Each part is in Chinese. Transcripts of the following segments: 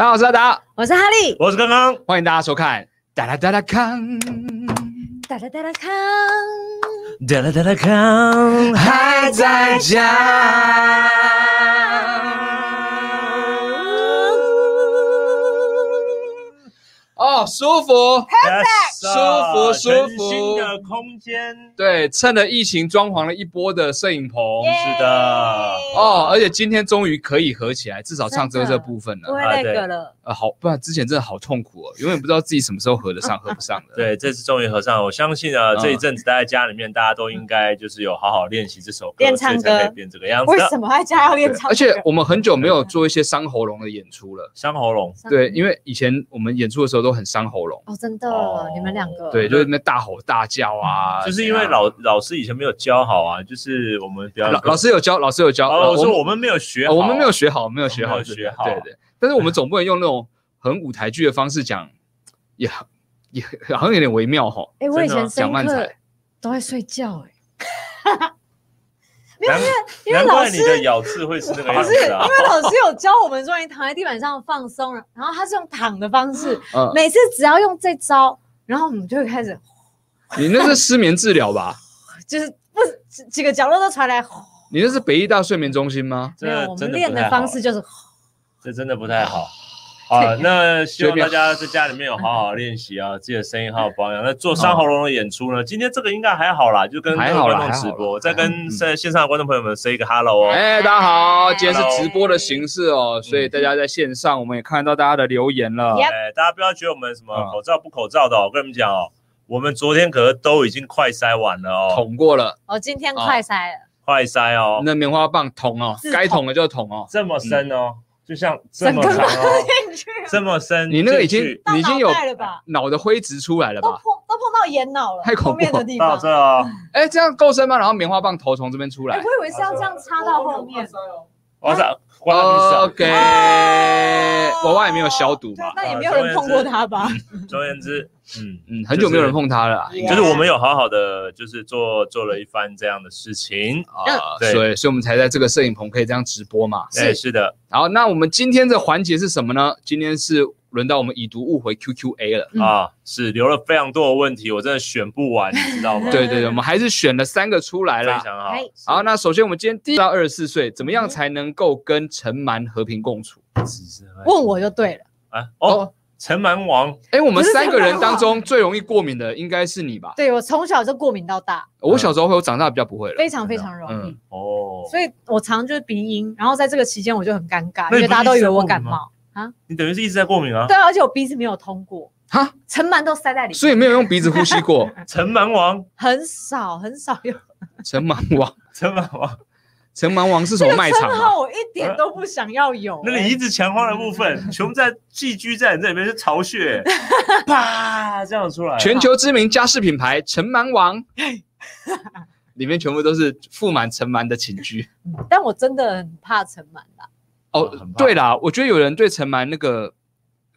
大家好，我是阿达，我是哈利，我是刚刚，欢迎大家收看《哒啦哒啦康》，哒啦哒啦康，哒啦哒啦康。还在讲。哦，舒服。舒服舒服新的空间，对，趁着疫情装潢了一波的摄影棚。是的哦，而且今天终于可以合起来，至少唱歌这部分了。不会那个了。呃，好，不然之前真的好痛苦哦，永远不知道自己什么时候合得上，合不上的。对，这次终于合上了。我相信啊，嗯这一阵子待在家里面，大家都应该就是有好好练习这首歌，练唱歌所以才可以变这个样子。为什么在家要练唱歌？而且我们很久没有做一些伤喉咙的演出了。伤喉咙，对，因为以前我们演出的时候都很伤喉咙，哦，真的哦，你们两个对，就是那大吼大叫啊，就是因为老老师以前没有教好啊，就是我们比较老老师有教，老师有教，哦，我说我们没有学好，哦我们没有学好，没有学好，没有学好对对。但是我们 总不能用那种很舞台剧的方式讲，也也好像有点微妙哈。哎，我以前讲慢才，都会睡觉，哎，难因为老难怪你的师咬字会是那个样不是，因子啊。为老师有教我们说你躺在地板上放松，然后他是用躺的方式，嗯，每次只要用这招，然后我们就会开始，你那是失眠治疗吧？就是不是几几个角落都传来，你那是北医大睡眠中心吗？这没有，我们练的方式就是，这真的不太好。啊，那希望大家在家里面有好好练习啊，自己的声音好好保养。那做伤喉咙的演出呢？今天这个应该还好啦，就跟各位还好啦观众直播，再跟在线上的观众朋友们 say 一个 hello 哦。哎，大家好，今天是直播的形式哦，所以大家在线上，我们也看到大家的留言了。哎，大家不要觉得我们什么嗯。口罩不口罩的哦，我跟你们讲哦，我们昨天可是都已经快筛完了哦，捅过了，哦今天快塞了，快筛哦，那棉花棒捅哦该捅。的就捅哦。这么深哦，就像这么去，这么深，你那个已经已经有脑袋了吧？脑的灰质出来了吧？都碰都碰到眼脑了，太恐怖后面的地到方。这哦，哎，这样够深吗？然后棉花棒头从这边出哎，来我。以为是要这样插到后面，哇塞，关了屁事啊 OK，娃娃也没有消毒嘛。那也没有人碰过它吧？总而言之，嗯。嗯，很久没有人碰它了就是我们有好好的，就是做做了一番这样的事情。啊，对所以所以我们才在这个摄影棚可以这样直播嘛。哎，是的，好，那我们今天的环节是什么呢？今天是轮到我们已读误回 QQA 了。嗯啊，是留了非常多的问题，我真的选不完，你知道吗？对对对，我们还是选了三个出来了。非常好哎。好，那首先我们今天第一到二十四岁，怎么样才能够跟陈蛮和平共处？问我就对了，啊，哦，陈蛮王，哎，我们三个人当中最容易过敏的应该是你吧？对我从小就过敏到大，我小时候会，我长大比较不会了。非常非常容易嗯，哦，所以我常就是鼻音，然后在这个期间我就很尴尬，因为大家都以为我感冒啊。你等于是一直在过敏啊？对啊，而且我鼻子没有通过，哈，尘螨都塞在里面，所以没有用鼻子呼吸过。陈蛮王，很少很少用。尘螨王，陈蛮王，尘螨王是什么卖场啊？称号我一点都不想要有。那哎你一直强化的部分，全部在寄居在你这里面是巢穴，啪这样出来，全球知名家饰品牌城蛮王，里面全部都是覆满城蛮的寝居。但我真的很怕城蛮啦。哦对啦，我觉得有人对城蛮那个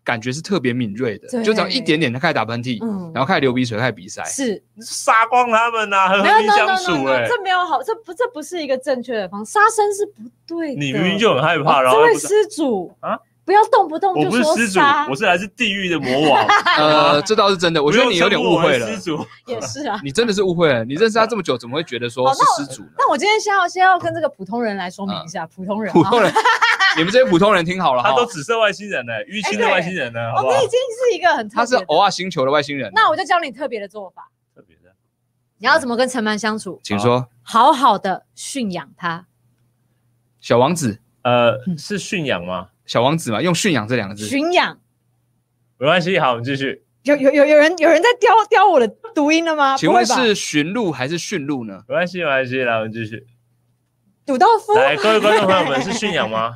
感觉是特别敏锐的，就只要一点点，他开始打喷嚏，嗯然后开始流鼻水，开始鼻塞。是，杀光他们呐，和没有和平 no 相 no 处 no no，哎。这没有好，这不这不是一个正确的方式，杀生是不对的。你明明就很害怕，哦然后这位施主啊，不要动不动就说不是施主杀，，我是来自地狱的魔王。呃，这倒是真的，我觉得你有点误会了施主，也是啊。你真的是误会了。你认识他这么久，怎么会觉得说是施主呢？那我今天先要先要跟这个普通人来说明一下，普通人，普通人，你们这些普通人听好了他都，紫色外星人呢，淤青的外星人呢，好哦，不好你已？经是一个很特他是。偶尔星球的外星人。那我就教你特别的做法，特别的，你要怎么跟尘螨相处？请说，好好的驯养他。小王子，呃，是驯养吗？小王子嘛，用驯养这两个字。驯养没关系，好，我们继续。有有有有人有人在雕雕我的读音了吗？请问是驯鹿还是驯鹿呢？没关系，没关系，来，我们继续。赌豆夫？来，各位观众朋友们，是驯养吗？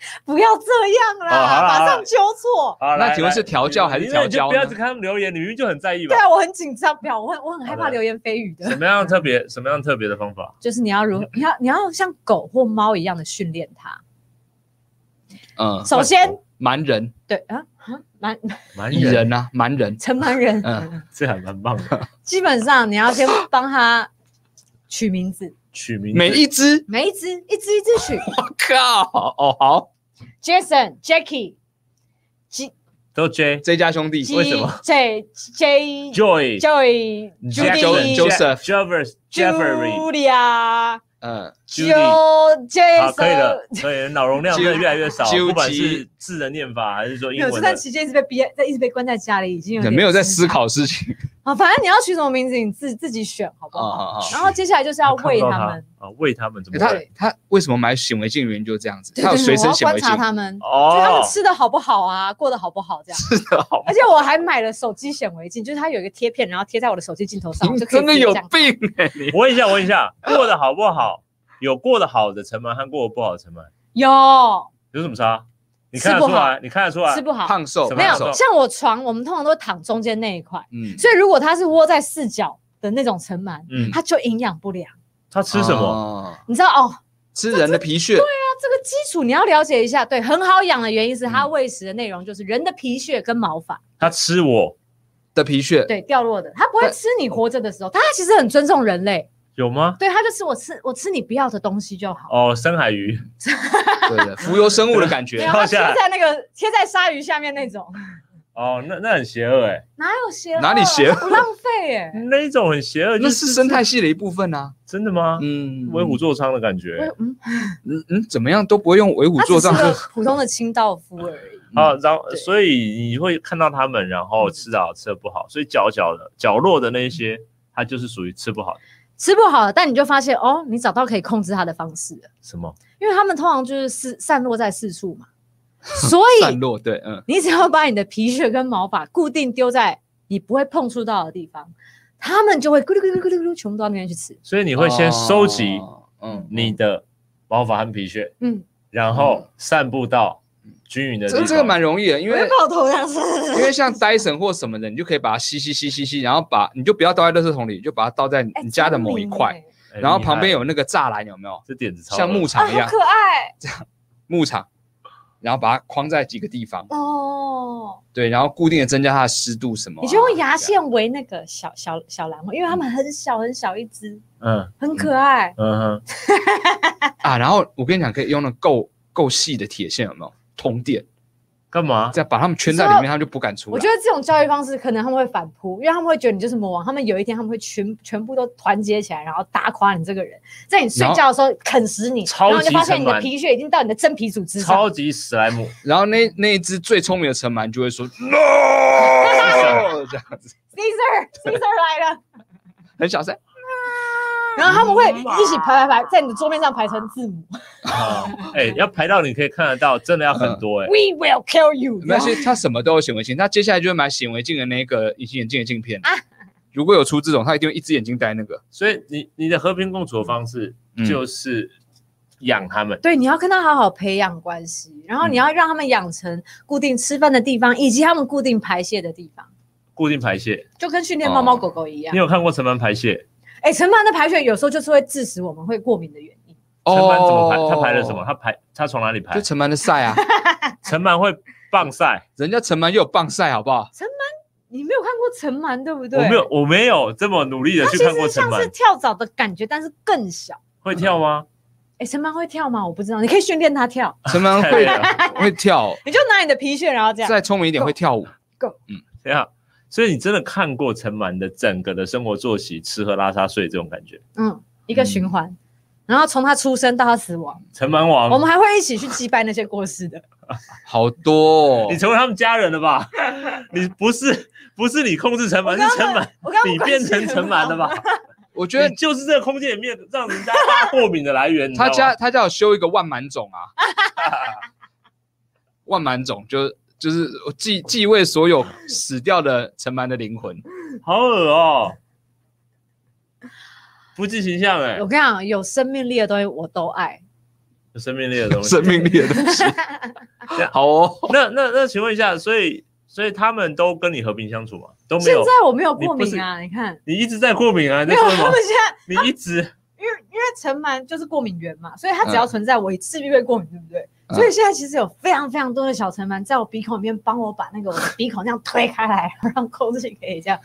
不要这样啦，哦啦马上纠错。那请问是来调教还是调教不要只看他们留言，你明明就很在意吧对？啊，我很紧张，不要，我很我很害怕流言蜚语的。什么样特别？什么样特别的方法？就是你要如 你要你要像狗或猫一样的训练它。嗯，首先，蛮人，对啊啊，蛮蛮人啊，蛮人。陈蛮人，嗯 这还蛮棒的。基本上你要先帮他取名字，取名每一只，每一只一只一只取我靠，哦好，，Jason、Jackie、J 都 J J 家兄弟为什么 J J Joy Joy Judy Joseph Jeffers Jeffrey。Julia 嗯，，Jason，可以了，可以了，脑容量真的越来越少，纠不管是字的念法还是说没有，英文的，这段期间一直被憋，在一直被关在家里，已经有没有在思考事情。啊。反正你要取什么名字，你自自己选，好不啊好？然后接下来就是要喂他们，啊，喂他们怎么他喂？他为什么买显微镜的原因就是这样子，他有随我要观身显微镜察，他们，就他们哦，吃的好不好啊，过得好不好这样。吃的，好，而且我还买了手机显微镜，就是它有一个贴片，然后贴在我的手机镜头上，就可以真的有病哎！你。我问一下，我问一下，过得好不好？有过得好的尘螨和过得不好的尘螨有有什么差？你看得出来？你看得出来吃？不好，胖瘦什么没有像我床，我们通常都会躺中间那一块，嗯，所以如果它是窝在四角的那种尘螨，嗯，它就营养不良。它吃什么？么？你知道哦，吃人的皮屑，对啊这个基础你要了解一下。对，很好养的原因是它喂食的内容就是人的皮屑跟毛发，它吃我的皮屑，对，掉落的，它不会吃你活着的时候，它其实很尊重人类，有吗？对，它就吃我吃我吃你不要的东西就好。哦，深海鱼对的，浮游生物的感没觉贴 跳下来在那个贴在鲨鱼下面那种，哦，那那很邪恶哎，哪有邪恶？哪里邪恶不浪费耶。那一种很邪恶，那就是生态系的一部分啊。真的吗？嗯，为虎作伥的感我觉。嗯，嗯嗯，怎么样都不会用为虎作伥是普通的清道夫而已。啊，然后所以你会看到他们，然后吃的好，吃的不好，所以角角的角落的那一些，它就是属于吃不好的。吃不好了，但你就发现哦，你找到可以控制它的方式了，什么？因为它们通常就是四散落在四处嘛，所以散落，对，嗯，你只要把你的皮屑跟毛发固定丢在你不会碰触到的地方，它们就会咕噜咕噜咕噜咕噜全部到那边去吃。所以你会先收集哦，嗯，你的毛发和皮屑，嗯，然后散布到均匀的。这这个蛮容易的，因为抱头这样子，因为像戴森或什么的，你就可以把它吸吸吸吸吸，然后把你就不要倒在垃圾桶里，就把它倒在哎你家的某一块，，哎然后旁边有那个栅栏，有没有？这点子超像牧场一样，好可爱这样牧场，然后把它框在几个地方，哦！对，然后固定的增加它的湿度什么啊。你就用牙线围那个小小小蓝花，因为它们很小很小一只，嗯很可爱。嗯哼，啊，然后我跟你讲，可以用那够够细的铁线，有没有？通电，干嘛？再把他们圈在里面，他们就不敢出来。我觉得这种教育方式可能他们会反扑，因为他们会觉得你就是魔王，他们有一天他们会全全部都团结起来，然后打垮你这个人，在你睡觉的时候啃食你，然后你就发现你的皮屑已经到你的真皮组织上超。级史莱姆，然后那那一只最聪明的城蛮就会说 no，这样子 Caesar Caesar 来了，很小声。然后他们会一起排排排，在你的桌面上排成字母啊，哎，要排到你可以看得到，真的要很多哎。，We will kill you。没关系，他什么都有显微镜，那接下来就会买显微镜的那个隐形眼镜的镜片啊如果有出这种，他一定会一只眼睛戴那个。所以你你的和平共处的方式嗯就是养他们，对，你要跟他好好培养关系，然后你要让他们养成固定吃饭的地方，以及他们固定排泄的地方，固定排泄。就跟训练猫猫狗狗一样你。有看过成班排泄？哎，尘螨的排血有时候就是会致使我们会过敏的原因。尘螨怎么排？哦它排了什么？？他排他从哪里排就？陈凡的晒啊，尘螨会棒晒，人家陈凡又有棒晒，好不好？你没有看过尘螨对不对？我没有，我没有这么努力的去看过尘实像是，跳蚤的感觉，但是更小。会跳吗？哎，尘螨会跳吗？我不知道，你可以训练他跳。陈蛮会会跳，你就拿你的皮屑，然后这样。再聪明一点会跳舞。Go，嗯这样。所以你真的看过陈满的整个的生活作息，吃喝拉撒睡这种感觉。嗯，一个循环。然后从他出生到他死亡，陈满王，我们还会一起去祭拜那些过世的。好多、哦你，成为他们家人了吧？你不是不是你控制陈满，是尘螨，我刚刚你变成陈满了吧？我觉得就是这个空间里面让人家发过敏的来源。他家他家有修一个万满种啊，万满种就就是继继位所有死掉的城蛮的灵魂。好恶哦，不计形象哎我，跟你讲，有生命力的东西我都爱。有生命力的东西。生命力的东西。好哦，那那那，请问一下，所以所以他们都跟你和平相处吗？都没有？现在我没有过敏啊，你看，你一直在过敏啊？你没有，在说什么他们？现在你一直因为因为尘螨就是过敏源嘛，所以它只要存在，我势必会过敏，对不对？嗯所以现在其实有非常非常多的小尘螨在我鼻孔里面帮我把那个我的鼻孔这样推开来，让空气可以这样。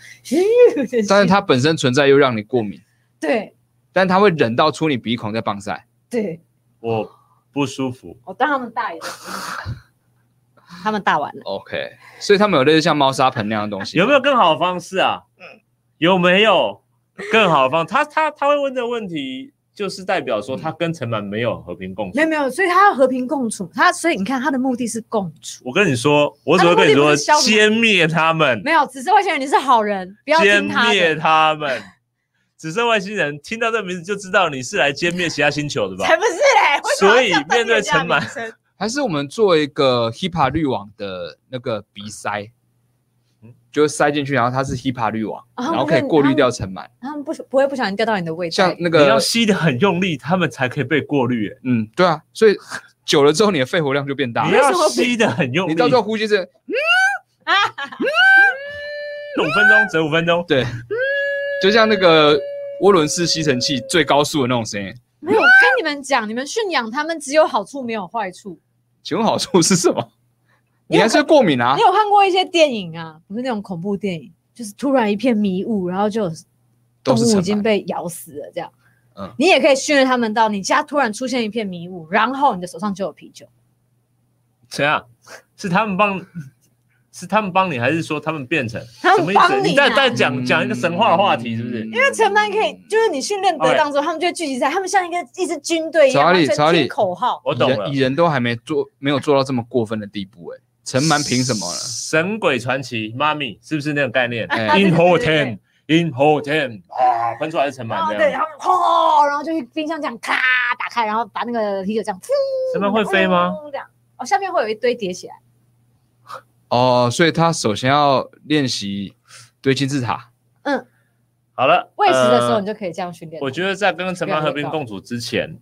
但是它本身存在又让你过敏，对但它会忍到出你鼻孔在棒晒。对，我不舒服，我当他们大爷。他们大完了。OK，所以他们有类似像猫砂盆那样的东西，有没有更好的方式啊？有没有更好的方？他他他会问这个问题，就是代表说他跟城满没有和平共处没。有没有，所以他要和平共处。他所以你看，他的目的是共处，我跟你说，我只会跟你说歼灭他们，没有，只是外星人你是好人，不要歼灭的。他们。只是外星人听到这名字就知道你是来歼灭其他星球的吧才？不是嘞！所以面对人家的陈满还是我们做一个 HIPAA 滤网的那个鼻塞，就塞进去，然后它是 HIPAA 滤网，啊然后可以过滤掉尘螨。他们不不会不小心掉到你的胃袋。像那个你要，吸的很用力，他们才可以被过滤。欸嗯，对啊，所以久了之后，你的肺活量就变大了。你要吸的很用力，你到时候呼吸是 嗯啊，五分钟折五分钟，对，就像那个涡轮式吸尘器最高速的那种声音。没有，我跟你们讲，你们驯养它们只有好处没有坏处。请问好处是什么？你还是过敏啊你？有看过一些电影啊？不是那种恐怖电影，就是突然一片迷雾，然后就有动物已。经被咬死了，这样。嗯你也可以训练他们到你家突然出现一片迷雾，然后你的手上就有啤酒。谁啊？是他们帮，是他们帮你，还是说他们变成？他们什么意思？帮你啊你在在讲嗯讲一个神话的话题，是不是？因为城班可以，就是你训练得当之后，他们就会聚集在，他们像一个一支军队一样，查理口号。我懂了蚁人蚁。人都还没做，没有做到这么过分的地步、哎，陈蛮凭什么了？神鬼传奇，妈咪是不是那种概念哎？In 对对 h o 对 t e n in h o t e n 啊，喷出来是尘然后对，螨这样。然后吼，然后就去冰箱这样咔打开，然后把那个啤酒这样，尘螨会飞吗？这样，哦，下面会有一堆叠起来。哦，所以他首先要练习堆金字塔。嗯好了，喂食的时候，呃你就可以这样训练。我觉得在跟尘螨和平共处之前，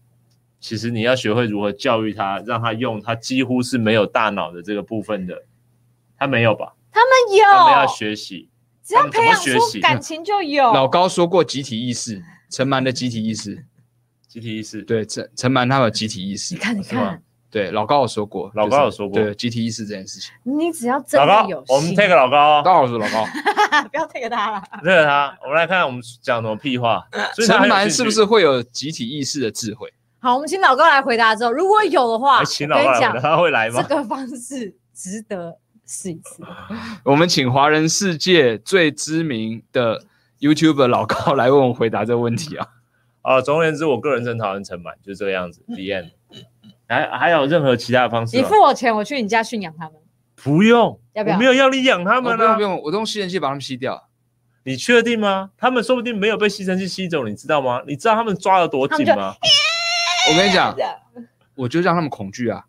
其实你要学会如何教育他，让他用他几乎是没有大脑的这个部分的，他没有吧？他们有他们要有，学习。只要培养他们怎么学习出感情就有。老高说过集体意识，陈蛮的集体意识，集体意识，对，陈陈蛮他有集体意识你，看，你看，对，老高有说过，老高有说过就是对集体意识这件事情。你只要真老高的有，我们心 take 老高哦，高老师，老高，不要 take 他了。这个他，我们来看我们讲什么屁话。所以他陈很有兴趣蛮是不是会有集体意识的智慧？好，我们请老高来回答之后，如果有的话，请老高讲，他会来吗这？个方式值得试一次。我们请华人世界最知名的 YouTuber 老高来为我们回答这个问题啊。啊，总而言之，我个人真讨厌陈满，就是这个样子。The end。还还有任何其他的方式你？付我钱，我去你家驯养他们。不用，要不要我没有要你养他哦们啊不用不。用，我都用吸尘器把它们吸掉。你确定吗？他们说不定没有被吸尘器吸走，你知道吗？你知道他们抓的多紧吗？我跟你讲我就让他们恐惧啊，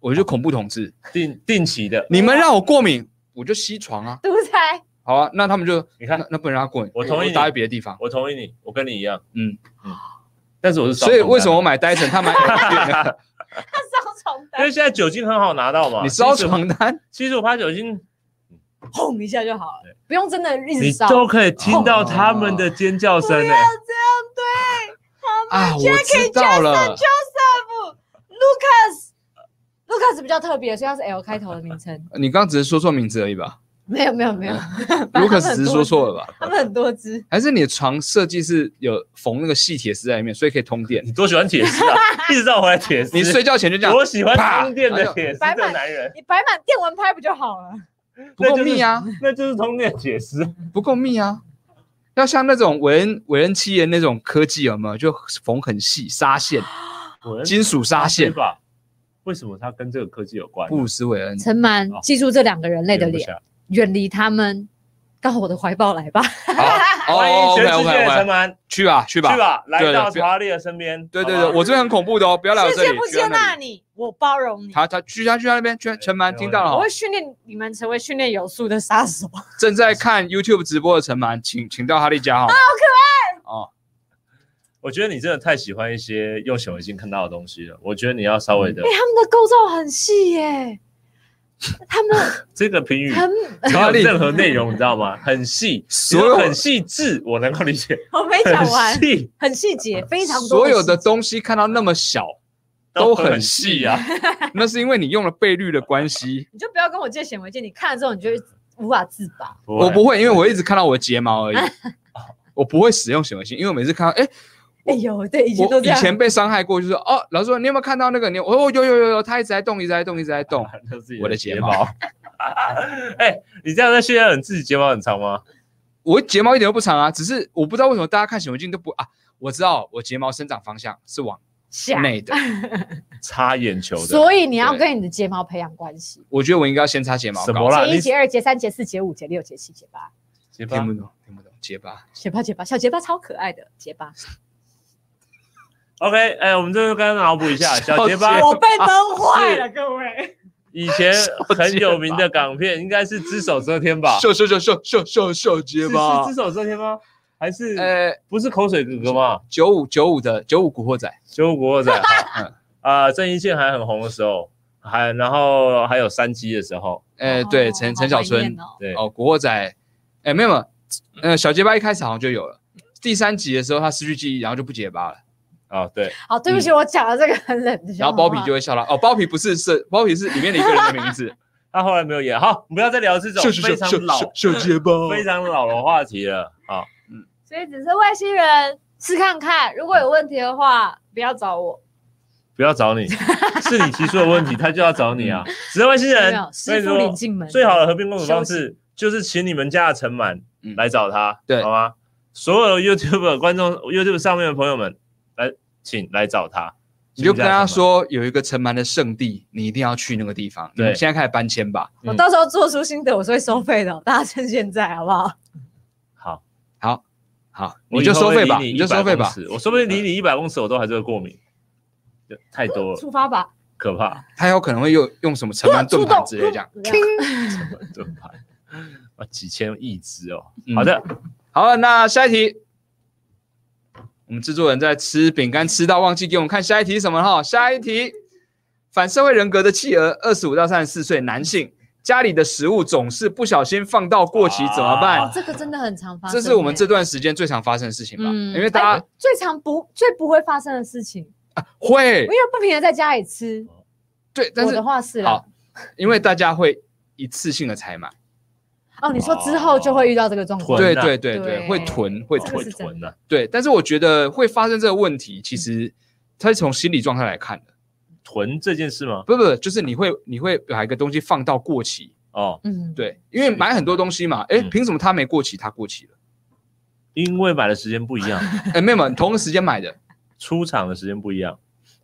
我就恐怖统治。定定期的，你们让我过敏，我就吸床啊。独裁，好啊，那他们就你看那那不能让他过敏，我同意你搭在别的地方。我同意你，我跟你一样，嗯嗯。但是我是所以为什么我买戴森，他买？他烧床因单为，现在酒精很好拿到嘛，你烧床单，七十五趴酒精，轰一下就好了，不用真的一直你烧。都可以听到他们的尖叫声欸呢。不要这样对啊，我现在可以知道了。，Joseph、Lucas。Lucas 比较特别，所以他是 L 开头的名称。你刚刚只是说错名字而已吧没有没有没有？Lucas 只是说错了吧？他们很多只，还是你的床设计是有缝那个细铁丝在里面，所以可以通电？你多喜欢铁丝啊！一直绕回来铁丝，你睡觉前就这样，我喜欢通电的铁丝的男人，你摆满电蚊拍不就好了？不够密啊，那就是通电铁丝。不够密啊。要像那种韦恩韦恩七爷那种科技有没有？就缝很细纱线，金属纱线。吧？为什么它跟这个科技有关？布鲁斯韦恩，陈满哦记住这两个人类的脸，远离他们，到我的怀抱来吧。好，欢迎全世界的陈蛮，去吧去吧去。吧，来到查理的身边。对对对，我这边很恐怖的哦，不要来我这里世界不。接纳你，我包容你。他他去他去他那边，全陈蛮听到了哦我会，训练你们成为训练有素的杀手。正在看 YouTube 直播的陈蛮，请请到哈利家哈。好可爱哦，我觉得你真的太喜欢一些用显微镜看到的东西了。我觉得你要稍微的哎、他们的构造很细耶，他们 这个评语很，没有任何内容，你知道吗？很细，所有很细致，我能够理解。我没讲完很，细很细节，非常多所有的东西看到那么小，都很细啊。那是因为你用了倍率的关系。你就不要跟我借显微镜，你看了之后你就会无法自拔。我不会，因为我一直看到我的睫毛而已，我不会使用显微镜，因为我每次看到，哎，哎呦，对，以前都这样。以前被伤害过，就是哦，老师说你有没有看到那个？你哦有有有有，他一直在动，一直在动，一直在动。我的睫毛毛。哎，你这样在炫耀你自己睫毛很长吗？我睫毛一点都不长啊，只是我不知道为什么大家看显微镜都不啊。我知道我睫毛生长方向是往下，内的，擦眼球的。所以你要跟你的睫毛培养关系。我觉得我应该要先擦睫毛膏。什么啦？节一、你节二、节三、节四、节五、节六、节七、节八，睫毛听不懂，听不懂，结巴。结巴结巴，小结巴超可爱的结巴。OK，哎，我们这边刚刚脑补一下，小结巴我被崩坏了，各位。以前很有名的港片，应该是《只手遮天》吧？秀秀秀秀秀秀秀结巴是。只手遮天吗？还是呃，不是口水哥哥吗？九五九五的九五古惑仔，九五古惑仔 嗯啊，郑伊健还很红的时候，还然后还有山鸡的时候，呃，对，哦陈陈小春对，哦，古惑仔，哎，没有没有，呃，小结巴一开始好像就有了，第三集的时候他失去记忆，然后就不结巴了，啊对，好，对不起，我讲了这个很冷的笑话。然后包皮就会笑了，哦，包皮不是是包皮是里面的一个人的名字，他后来没有演。好，我们不要再聊这种非常老、秀结巴，非常老的话题了啊。所以只是外星人试看看，如果有问题的话，不要找我。不要找你，是你提出的问题，他就要找你啊！只是外星没人有，跟师傅你说领进门。最好的和平共处方式就是请你们家的陈满嗯来找他，对好吗？所有的 YouTube 观众、YouTube 上面的朋友们，来，请来找他。你就跟他说有一个城门的圣地，你一定要去那个地方。对你现在开始搬迁吧。嗯我到时候做出心得，我是会收费的哦，大家趁现在好不好？好，好，好，我你就收费吧，你你就收费吧。100公尺我说不定离你一百公尺，我都还是会过敏，太多了，出发吧。可怕。他有可能会用用什么城门盾牌之类这样。城门 盾牌，啊，几千亿只哦。嗯好的，好了，那下一题，我们制作人在吃饼干吃到忘记给我们看下一题是什么哈？下一题，反社会人格的企鹅，二十五到三十四岁男性，家里的食物总是不小心放到过期怎么哦办？，这个真的很常发生欸。这是我们这段时间最常发生的事情吧？嗯因为大家哎最常不最不会发生的事情啊，会因为不平的在家里吃。对，但是我的话是好，因为大家会一次性的采买，哦，你说之后就会遇到这个状况。对对对对，会囤会哦囤囤的，对，但是我觉得会发生这个问题，其实它是从心理状态来看的，囤这件事吗？不不，就是你会你会把一个东西放到过期，哦，嗯，对，因为买很多东西嘛，哎，嗯。凭什么它没过期，它过期了？因为买的时间不一样，哎，没有，没有你同个时间买的，出厂的时间不一样。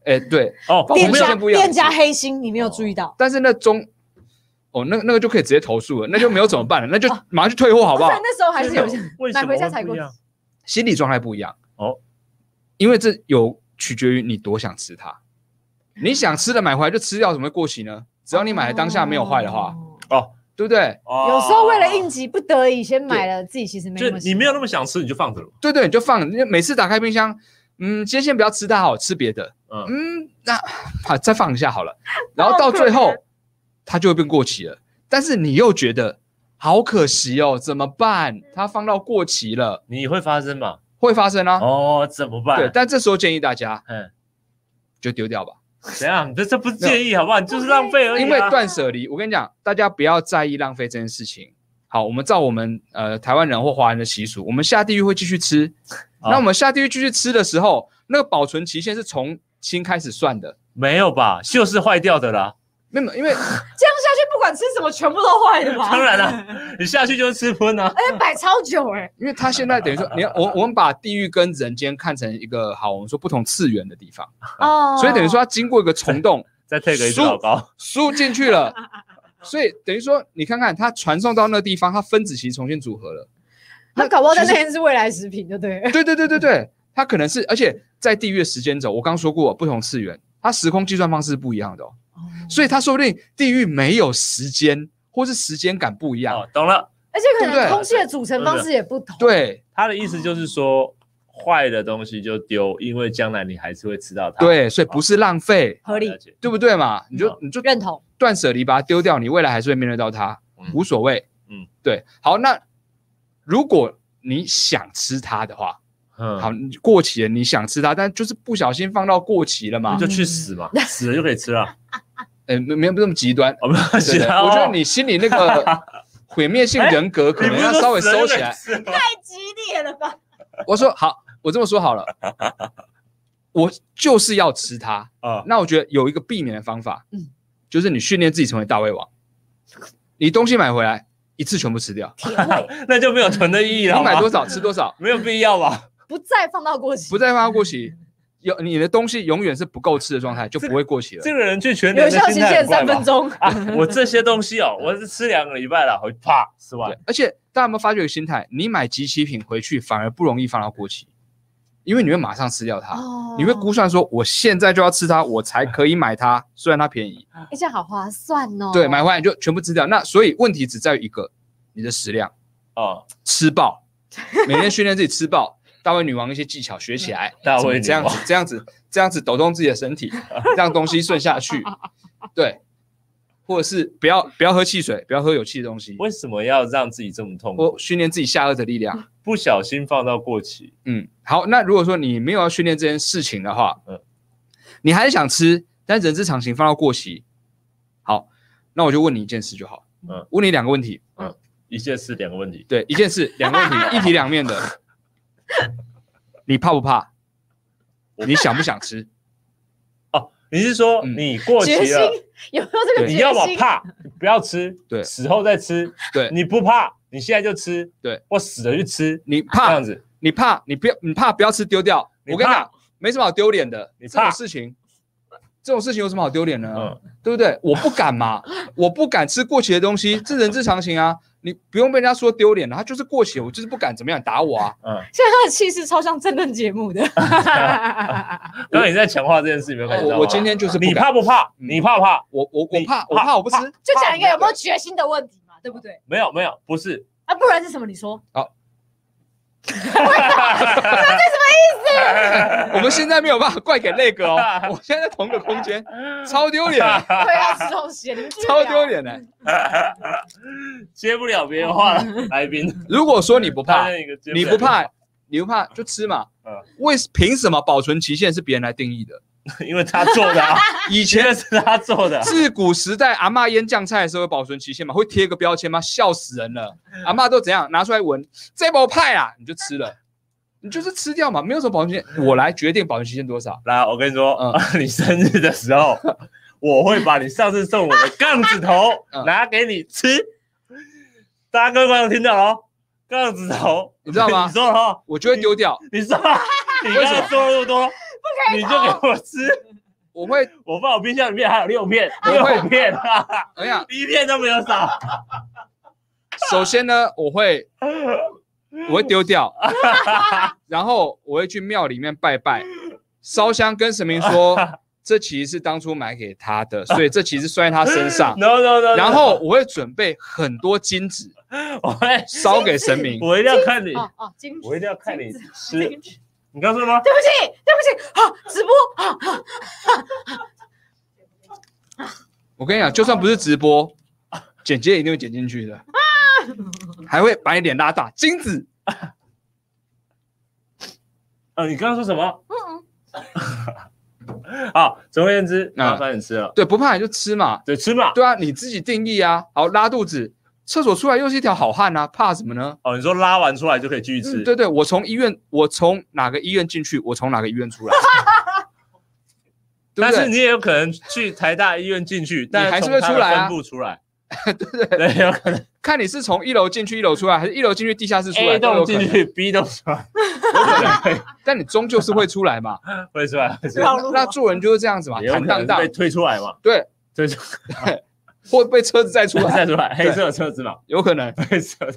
哎，对，哦，店家不一样。店家黑心，你没有注意到？但是那中，哦，那那个就可以直接投诉了，那就没有怎么办了，那就马上去退货好不好？那时候还是有些买回家才过？心理状态不一样哦，因为这有取决于你多想吃它，你想吃的买回来就吃掉，怎么会过期呢？只要你买的当下没有坏的话，哦哦，对不对？哦有时候为了应急不得已先买了，自己其实没就那么喜欢。你没有那么想吃，你就放着了。对对，你就放，你每次打开冰箱，嗯，今天先不要吃它好，吃别的，嗯，嗯，那好再放一下好了，然后到最后它就会变过期了，但是你又觉得好可惜哦，怎么办？它放到过期了，你会发生吗？会发生啊，哦，怎么办？对，但这时候建议大家嗯，就丢掉吧，怎样？这这不是建议好不好？你就是浪费而已啊。因为断舍离，我跟你讲，大家不要在意浪费这件事情。好，我们照我们呃台湾人或华人的习俗，我们下地狱会继续吃。好那我们下地狱继续吃的时候，那个保存期限是从新开始算的。没有吧？就是坏掉的啦。没有，因为 这样下去，不管吃什么全部都坏的嘛？当然了，你下去就是吃荤啊。而 且摆超久哎。因为它现在等于说，你要我我们把地狱跟人间看成一个好，我们说不同次元的地方，哦所以等于说它经过一个虫洞再 take 一只老高，输进去了，所以等于说你看看它传送到那个地方，它分子其实重新组合了。他搞不好在那边是未来食品，对不对？对对对对对，它可能是，而且在地狱的时间轴，我刚刚说过不同次元，它时空计算方式是不一样的哦，所以它说不定地狱没有时间，或是时间感不一样。哦，懂了。而且可能空气的组成方式也不同。对他的意思就是说，坏的东西就丢，因为将来你还是会吃到它。对，所以不是浪费，合理对不对嘛？你就你就认同。断舍离把它丢掉，你未来还是会面对到它，嗯无所谓。嗯，对。好，那如果你想吃它的话，嗯，好，你过期了，你想吃它，但就是不小心放到过期了嘛你，就去死嘛，死了就可以吃了。呃，没没有这么极端。我觉得你心里那个 毁灭性人格可能要稍微收起来。太激烈了吧？我说好，我这么说好了，我就是要吃它。啊，那我觉得有一个避免的方法，嗯就是你训练自己成为大胃王。你东西买回来一次全部吃掉，那就没有存的意义了。你买多？少吃多少，没有必要吧？不再放到过期，不再放到过期。有你的东西永远是不够吃的状态，就不会过期了。这个人去全有效期限态怪吧三分钟。啊！我这些东西哦，我是吃两个礼拜了，回啪吃完对。，而且大家有没有发觉一个心态？你买集齐品回去反而不容易放到过期，因为你会马上吃掉它。哦你会估算说，我现在就要吃它，我才可以买它，虽然它便宜。哎，这样好划算哦。对，买回来你就全部吃掉。那所以问题只在于一个，你的食量哦，吃爆，每天训练自己吃爆。大胃女王一些技巧学起来，大胃这样子，这样子，这样子抖动自己的身体，让东西顺下去。对，或者是不要不要喝汽水，不要喝有气的东西，为什么要让自己这么痛苦？或训练自己下颚的力量。不小心放到过期，嗯，好，那如果说你没有要训练这件事情的话，嗯你还是想吃，但人之常情，放到过期。好，那我就问你一件事就好，嗯问你两个问题，嗯一件事两个问题。对，一件事两个问题，一体两面的，你怕不怕？你想不想吃？哦，你是说嗯你过期了，有没有这个？你要么怕不要吃，对死后再吃；对你不怕，你现在就吃，对，我死了去吃，你怕这样，子。你怕，你不要，你怕不要吃丢掉。我跟你讲，没什么好丢脸的，你怕事情，这种事情有什么好丢脸的呢？嗯，对不对？我不敢嘛，我不敢吃过期的东西，这人之常情啊。你不用被人家说丢脸了，他就是过血，我就是不敢怎么样打我啊。嗯，现在他的气势超像政论节目的。然后你在强化这件事，有没有感觉到？我我今天就是你怕不怕？嗯你怕不怕？我我我怕，我怕怕我不吃。就讲一个有没有决心的问题嘛，对不对？没有没有，不是。啊，不然是什么？你说 我们现在没有办法怪给那个哦，我现在在同个空间，超丢脸，对啊吃东西，你们继续聊超丢。脸的。接不了别人话了，来宾 如果说你不怕你不怕，你不怕就吃嘛嗯。为凭什么保存期限是别人来定义的？因为他做的啊，以 以前前是他做的。自古时代，阿嬷腌酱菜的时候有保存期限嘛？会贴个标签吗？笑死人了！阿嬷都怎样拿出来闻，这包派啊，你就吃了，你就是吃掉嘛，没有什么保存期限，我来决定保存期限多少。来，我跟你说，嗯 你生日的时候，我会把你上次送我的杠子头嗯拿给你吃。大家各位观众听到了哦，杠子头，你知道吗你说了哦，我就会丢掉，你说，你刚才说了那么多，你就给我吃。我会，我放我冰箱里面还有六片，我会六片，哈哈哎呀，一片都没有少。首先呢，我会我会丢掉，然后我会去庙里面拜拜，烧香跟神明说，这其实是当初买给他的，所以这其实摔在他身上。No no no，然后我会准备很多金纸我会，烧给神明。我一定要看你，哦哦，金我一定要看你吃。你刚说什么？对不起，对不起，好，直播，好，我跟你讲，就算不是直播，剪接一定会剪进去的，还会把你脸拉大。金子，呃，你刚刚说什么？嗯，好，总而言之，啊麻烦你吃了，对，不怕你就吃嘛。对，吃嘛。对啊，你自己定义啊。好，拉肚子，厕所出来又是一条好汉啊，怕什么呢？哦，你说拉完出来就可以继续吃？嗯，对对，我从医院，我从哪个医院进去，我从哪个医院出来，对但是？你也有可能去台大医院进去，但还是会出来啊分布出来。对对，对，有可能看你是从一楼进去一楼出来，还是一楼进去地下室出来 A。栋进去，B 栋出来，有可能但你终究是会出来嘛。会出来，会出来那做人就是这样子嘛，坦荡荡被，推出来嘛，对，推出 或被车子载出来，载出来，黑色的车子嘛，有可能。黑色的，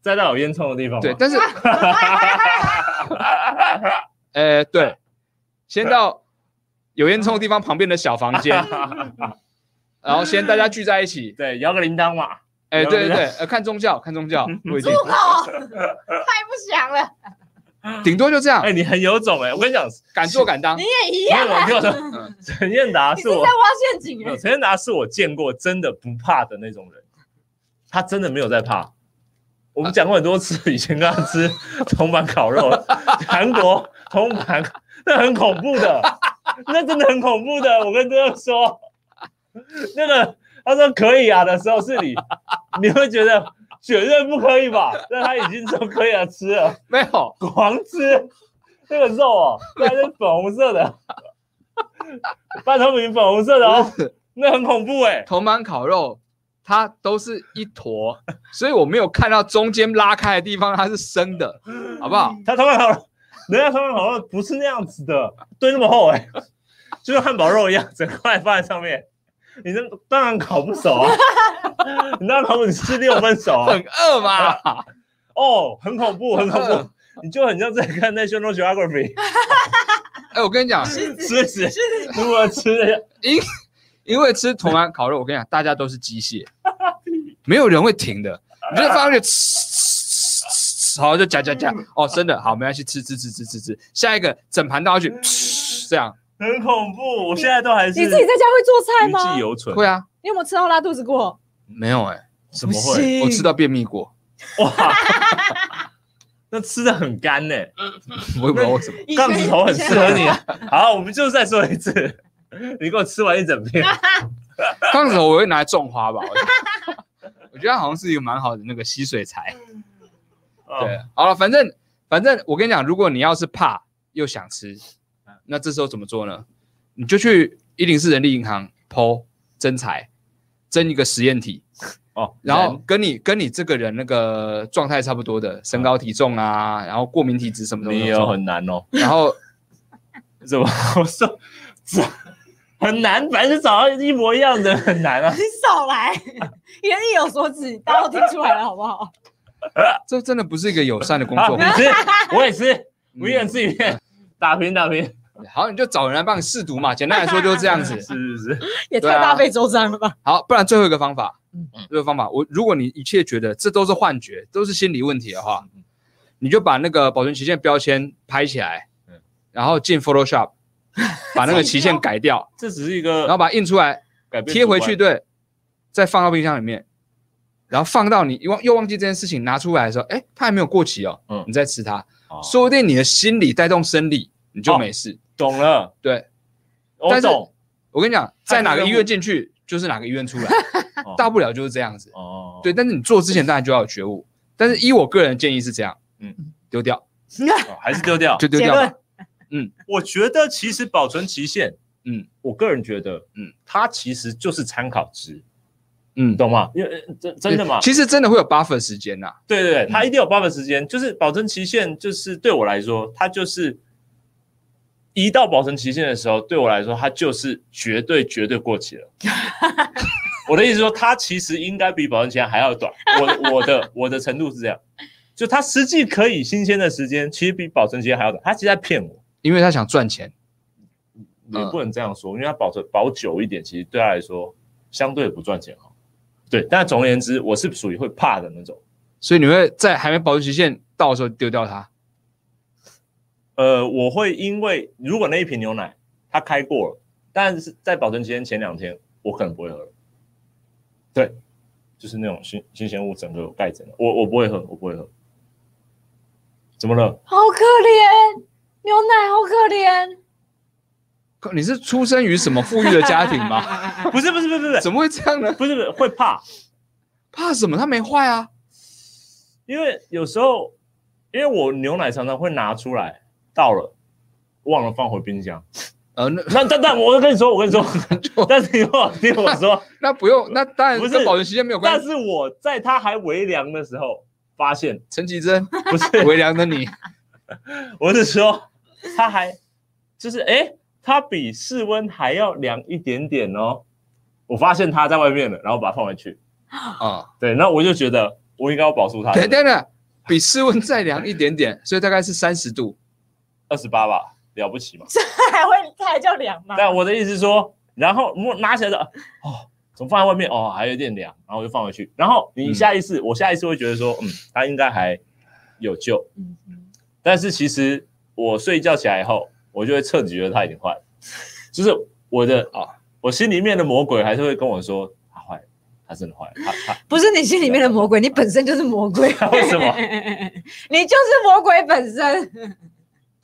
载到有烟囱的地方嘛。对，但是，呃，对，先到有烟囱的地方旁边的小房间，然后先大家聚在一起。对，摇个铃铛嘛。哎，对对对，呃，看宗教，看宗教不一定，好，太不祥了，顶多就这样。哎，，你很有种哎，我跟你讲，敢做敢当。你。也一因样啊，为我听我说，嗯，陈彦达是我是在挖陷阱哎，陈彦达是我见过真的不怕的那种人，他真的没有在怕。我们讲过很多次，以前跟他吃 铜板烤肉，韩国 铜板，那很恐怖的，那真的很恐怖的。我跟哥哥说，那个他说可以啊的时候，是你你会觉得绝对不可以吧？但他已经说可以了，吃了，没有，狂吃，那个肉哦，它是粉红色的，半透明粉红色的哦，那很恐怖哎。铜板烤肉它都是一坨，所以我没有看到中间拉开的地方它是生的，好不好？它铜板烤肉，人家铜板烤肉不是那样子的，堆那么厚哎，就像汉堡肉一样，整块放在上面。你这当然烤不熟啊，你当然烤不，你吃六分熟啊。很饿嘛？哦，很恐怖，很恐怖，你就很像在看 National Geography。哎，我跟你讲，吃吃如何吃？的，因因为吃铜板烤肉，我跟你讲，大家都是机械，没有人会停的，你就放上去，吃，好就夹夹夹，哦，真的好，没关系，吃吃吃吃吃吃，下一个整盘倒下去，这样很恐怖。我现在都还是你自己在家会做菜余吗悸？犹存。会啊？你有没有吃到拉肚子过？没有哎，怎么不会？我吃到便秘过，哇，那吃的很干呢，我也不知道为什么。杠子头很适合你啊。好，我们就再说一次，你给我吃完一整片。杠子我会拿来种花吧，我觉得好像是一个蛮好的那个吸水材。对哦，，好了，反正反正我跟你讲，如果你要是怕又想吃，那这时候怎么做呢？你就去一零四人力银行剖真材，争一个实验体，哦，然后跟你跟你这个人那个状态差不多的身高体重啊，然后过敏体质什么什么你也有，很难哦，然后 怎么 我说这很难，反正找到一模一样的很难啊你。少来，你的意有所指，大家都听出来了，好不好？这真的不是一个友善的工好，作你。吃，我也吃，嗯我一人吃一片，打平打平。好，你就找人来帮你试毒嘛。简单来说就是这样子。是是是，也太大费周章了吧？好，不然最后一个方法，嗯最后一个方法，我如果你一切觉得这都是幻觉，都是心理问题的话，嗯你就把那个保存期限标签拍起来嗯，然后进 Photoshop 把那个期限改掉，这只是一个然后把它印出来改贴回去，对，再放到冰箱里面，然后放到你忘又忘记这件事情拿出来的时候，哎，它还没有过期哦，嗯你再吃它，哦说不定你的心理带动生理，你就哦没事。懂了，对，但是我懂。我跟你讲，在哪个医院进去就是哪个医院出来，哦大不了就是这样子。哦，对，但是你做之前当然就要有觉悟。但是依我个人的建议是这样，嗯嗯，丢掉哦还是丢掉。就丢掉吧结论。我觉得其实保存期限，嗯嗯，我个人觉得，嗯嗯，它其实就是参考值，嗯你，懂吗？因为呃真真的吗？其实真的会有 buffer 时间呐。对对对，嗯它一定有 buffer 时间，就是保存期限，就是对我来说，它就是一到保存期限的时候，对我来说，它就是绝对绝对过期了。我的意思说，它其实应该比保存期限还要短。我 我的我的程度是这样，就它实际可以新鲜的时间，其实比保存期限还要短。它其实在骗我，因为他想赚钱。也不能这样说，因为它保存保久一点，其实对他来说相对不赚钱哈。对，但总而言之，我是属于会怕的那种。所以你会在还没保存期限到的时候丢掉它。呃，我会因为如果那一瓶牛奶它开过了，但是在保存期间前两天，我可能不会喝了。对，就是那种新新鲜物整个有盖着的，我我不会喝，我不会喝。怎么了？好可怜，牛奶好可怜。靠你是出生于什么富裕的家庭吗？不是不是不是不是怎么会这样呢？不是不是会怕，怕什么？它没坏啊。因为有时候因为我牛奶常常会拿出来倒了，忘了放回冰箱。呃，那那但但我跟你说，我跟你说，但是你我听我说，那不用，那当然不是跟保存时间没有关系。但是我在它还微凉的时候发现，陈绮贞，不是微凉的你，我是说，它还就是哎、诶它比室温还要凉一点点哦。我发现它在外面了，然后把它放回去。啊，对，那我就觉得我应该要保住它。等等等，比室温再凉一点点，所以大概是三十度。二十八吧，了不起嘛。这还会这还叫凉吗？但我的意思是说，然后摸拿起来的哦，怎么放在外面哦，还有点凉，然后我就放回去。然后你下意识，我下一次会觉得说，嗯，它应该还有救。嗯嗯但是其实我睡一觉起来以后，我就会彻底觉得它已经坏了，就是我的啊，我心里面的魔鬼还是会跟我说，它坏了，它真的坏了，它它不是你心里面的魔鬼，你本身就是魔鬼。为什么？你就是魔鬼本身。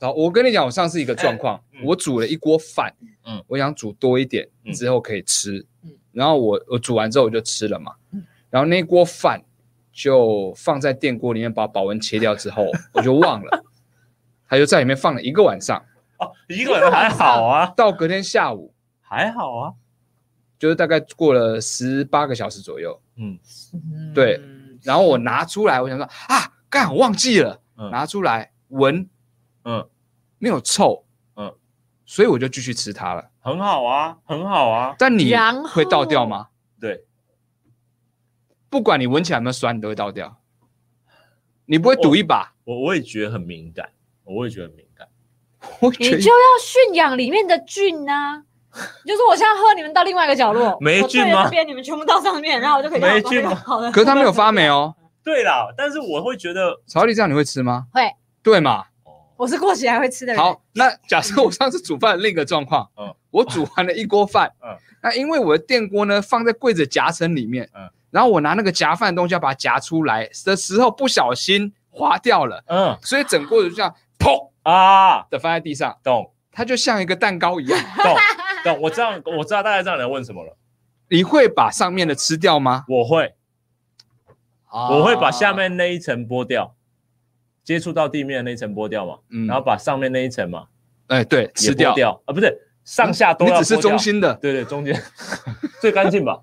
好，我跟你讲，我上次一个状况，嗯。我煮了一锅饭，嗯。我想煮多一点，嗯。之后可以吃，嗯。然后我我煮完之后我就吃了嘛，嗯。然后那锅饭就放在电锅里面把保温切掉之后，我就忘了，它他就在里面放了一个晚上，哦，一个晚上还好啊，到隔天下午，还好啊，就是大概过了十八个小时左右，嗯，对然后我拿出来，我想说啊，干，我忘记了，嗯。拿出来闻，嗯，没有臭，嗯，所以我就继续吃它了。很好啊，很好啊，但你然后会倒掉吗？对，不管你闻起来有没有酸，你都会倒掉。你不会赌一把？我我也觉得很敏感，我也觉得很敏感。我觉得你就要驯养里面的菌啊。就是我现在喝，你们到另外一个角落，我 对没菌吗着这边，你们全部到上面，然后我就可以没菌吗好的。可是它没有发霉哦。对啦，但是我会觉得，曹丽这样你会吃吗？会，对嘛？哦，我是过期还会吃的人。好，那假设我上次煮饭的另一个状况，嗯 我煮完了一锅饭，嗯。那因为我的电锅呢放在柜子夹层里面，嗯。然后我拿那个夹饭的东西要把它夹出来的时候，不小心滑掉了，嗯。所以整锅子就这样砰啊，的放在地上，懂。它就像一个蛋糕一样。懂懂，我知道我知道大概知道你要问什么了。你会把上面的吃掉吗？我会，啊。我会把下，面那一层剥掉，接触到地面的那一层剥掉嘛，嗯然后把上面那一层嘛哎对吃掉，掉啊，不是上下都你只是中，心的，对对，中间 最干净吧，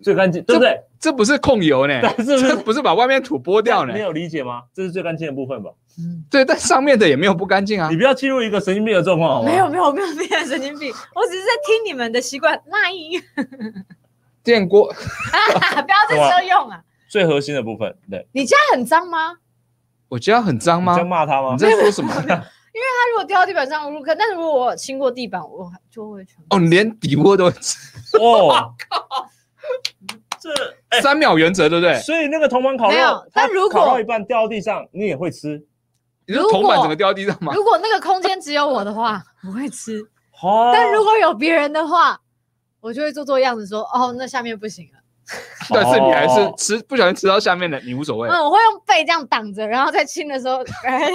最干净，对不对？这不是控油呢，但是不是这不是把外面土剥掉呢你，有理解吗？这是最干净的部分吧？嗯对，但上面的也没有不干净啊你。不要进入一个神经病的状况，好吗？没有没有没有神经病，我只是在听你们的习惯。那一电锅 不要再说用啊！最核心的部分，对，你家很脏吗？我觉得很脏吗你在？骂他吗你？在说什么？因为他如果掉到地板上，如果但是如果我有清过地板，我就会全部。哦，你连底锅都会吃，哦，这哎，三秒原则对不对？所以那个铜板烤没有肉，但如果烤到一半掉到地上，你也会吃你说铜板整个掉到地上吗？如果那个空间只有我的话，我会吃；哦。但如果有别人的话，我就会做做样子说：“哦，那下面不行了。但是你还是哦吃不小心吃到下面的，你无所谓。嗯，我会用背这样挡着，然后在亲的时候 哎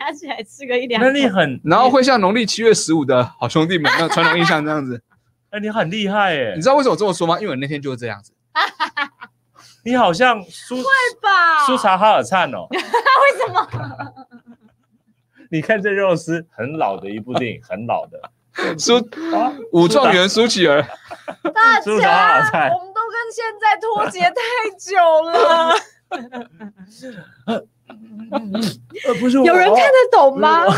拿起来吃个一两口。那你很，然后会像农历七月十五的好兄弟们那个传统印象这样子。哎，你很厉害哎你，知道为什么我这么说吗？因为我那天就是这样子。你好像苏会吧？苏查哈尔灿哦。为什么？你看这肉丝很老的一部电影，很老的苏啊，武状元苏乞儿，大家，我们都跟现在脱节太久了，呃，不是有人看得懂吗？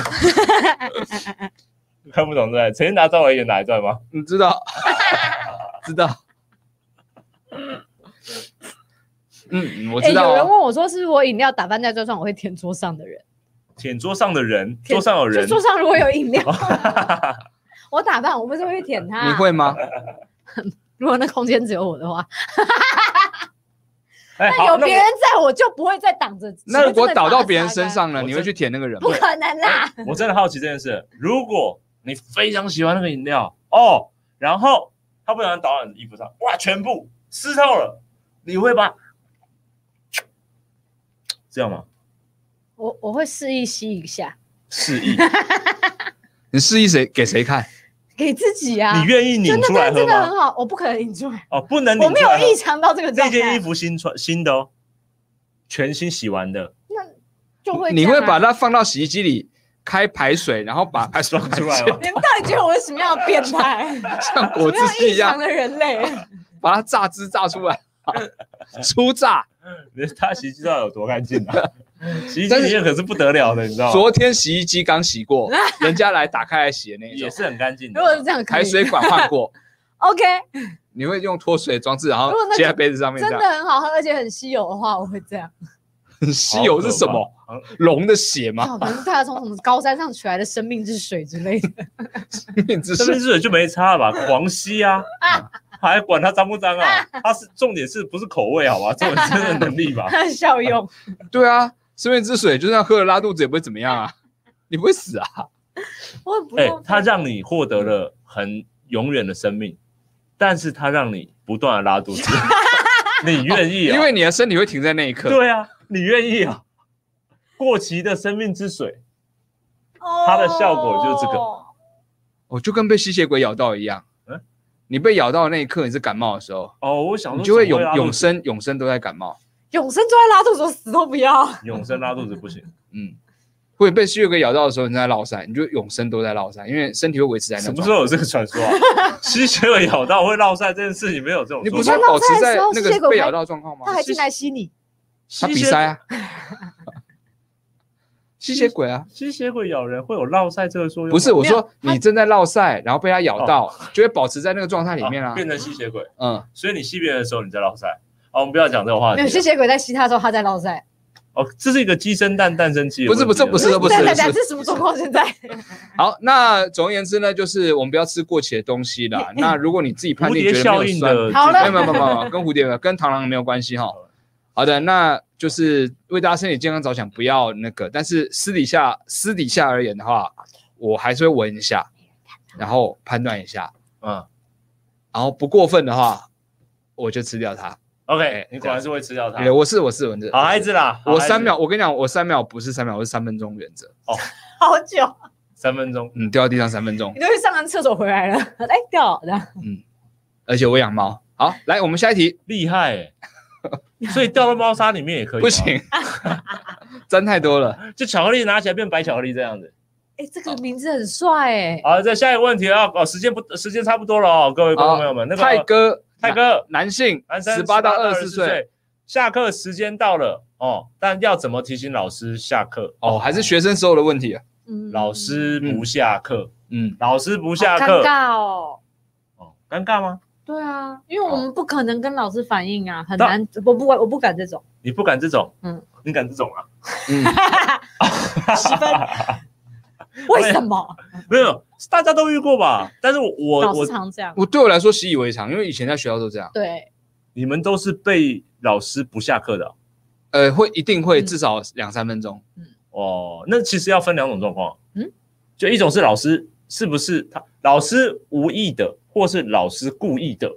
看不懂对不对？陈建达赵伟演哪一段吗？你知道？知道。嗯，我哎，知道哦。有人问我说，是不是我饮料打翻在桌上，我会舔桌上的人？舔桌上的人，桌上有人就，桌上如果有饮料，我打扮，我不是会舔 它？你会？吗？如果那空间只有我的话，哎，那有别人在，我就不会再挡着。那如果倒到别人身，上了？你会去舔那个人吗不？可能啦！我真的好奇这件事。如果你非常喜欢那个饮料哦，然后他不小心倒到你的衣服上，哇，全部湿透了，你会把这样吗？我我会示意吸一下，示意，你示意谁给谁看？给自己啊。你愿意拧出来喝吗真的很？好，我不可能拧出来，哦，不能我没有拧出来喝异常到这个状态。这件衣服新穿新的哦，全新洗完的，那就会这你会把它放到洗衣机里开排水，然后把排水装出来吗？你们到底觉得我是什么样的变态？像果汁机一样的人类？把它榨汁榨出来，粗榨。你他洗衣机到底有多干净啊？洗衣机里面可是不得了的，你知道吗？昨天洗衣机刚洗过，人家来打开来洗的那一种，也是很干净的如。果是这样，可以排水管换过。OK，你会用脱水装置，然后接在杯子上面真。的很好喝，而且很稀有的话，我会这样。很稀有是什么？龙的血吗？可能是他从什么高山上取来的生命之水之类的。生命之水生命之水就没差了吧？狂吸啊，还管它脏不脏啊？它是重点是不是口味好吧？重点是真的能力吧？它的效用，对啊，生命之水就算喝了拉肚子也不会怎么样啊，你不会死啊。哎、我很不用它让你获得了很永远的生命，但是它让你不断的拉肚子，你愿意啊？因为你的身体会停在那一刻。对啊，你愿意啊？过期的生命之水，它的效果就是这个哦哦，就跟被吸血鬼咬到一样。嗯你被咬到的那一刻，你是感冒的时候，哦，我想你就会永永生永生都在感冒。永生坐在拉肚子，我死都不要。永生拉肚子不行，嗯，或者被吸血鬼咬到的时候，你在落晒，你就永生都在落晒，因为身体会维持在那什么。时候有这个传说啊？吸血鬼咬到会落晒这件事情没有这种你不是要保持在那个被咬到的状况吗他？还进来吸你，他鼻塞啊，吸血鬼啊，吸血鬼咬人会有落晒这个作用？不是我说你正在落晒，然后被它咬到，就会保持在那个状态里面啊。哦变成吸血鬼，嗯，所以你吸别人的时候你在落晒。哦，我们不要讲这个话题。没有吸血鬼在吸他的时候，他在落塞。哦，这是一个鸡生蛋，蛋生鸡不是。不是不是不是对对对，这是什么状况？现在 好，那总而言之呢，就是我们不要吃过期的东西啦。那如果你自己判蝴定觉得没有酸，的。好了没有没有没有没有，跟蝴蝶没有，跟螳螂没有关系哈。好的，那就是为大家身体健康着想，不要那个。但是私底下私底下而言的话，我还是会闻一下，然后判断一下，嗯然后不过分的话，我就吃掉它。，OK，哎你果然是会吃掉它。对，我是我是蚊子。好孩子啦，子我三秒，我跟你讲，我三秒不是三秒，我是三分钟原则。哦 好久，三分钟，嗯，掉到地上三分钟你，都去上完厕所回来了，哎掉了这样。而且我养猫。好，来我们下一题，厉害欸！所以掉到猫砂里面也可以，不，行，沾太多了。就巧克力拿起来变白巧克力这样子。哎，这个名字很帅哎，好，再下一个问题啊，哦，时间不，时间差不多了哦，各位观众朋友们，那个泰哥，泰哥，男性，男生十八到二二十岁，，下课时间到了哦，但要怎么提醒老师下课？哦，还是学生时候的问题啊。嗯老师不下课，嗯，老师不下课，尴尬哦。哦，尴尬吗？对啊，因为我们不可能跟老师反映啊，很难。我不，我不敢这种。你不敢这种，嗯，你敢这种啊？嗯，十分，为什么？没有，大家都遇过吧？但是我我老我师常这样。我对我来说习以为常，因为以前在学校都这样。对，你们都是被老师不下课的哦呃，会一定会嗯至少两三分钟。哦。那其实要分两种状况，嗯，就一种是老师是不是他老师无意的，或是老师故意的，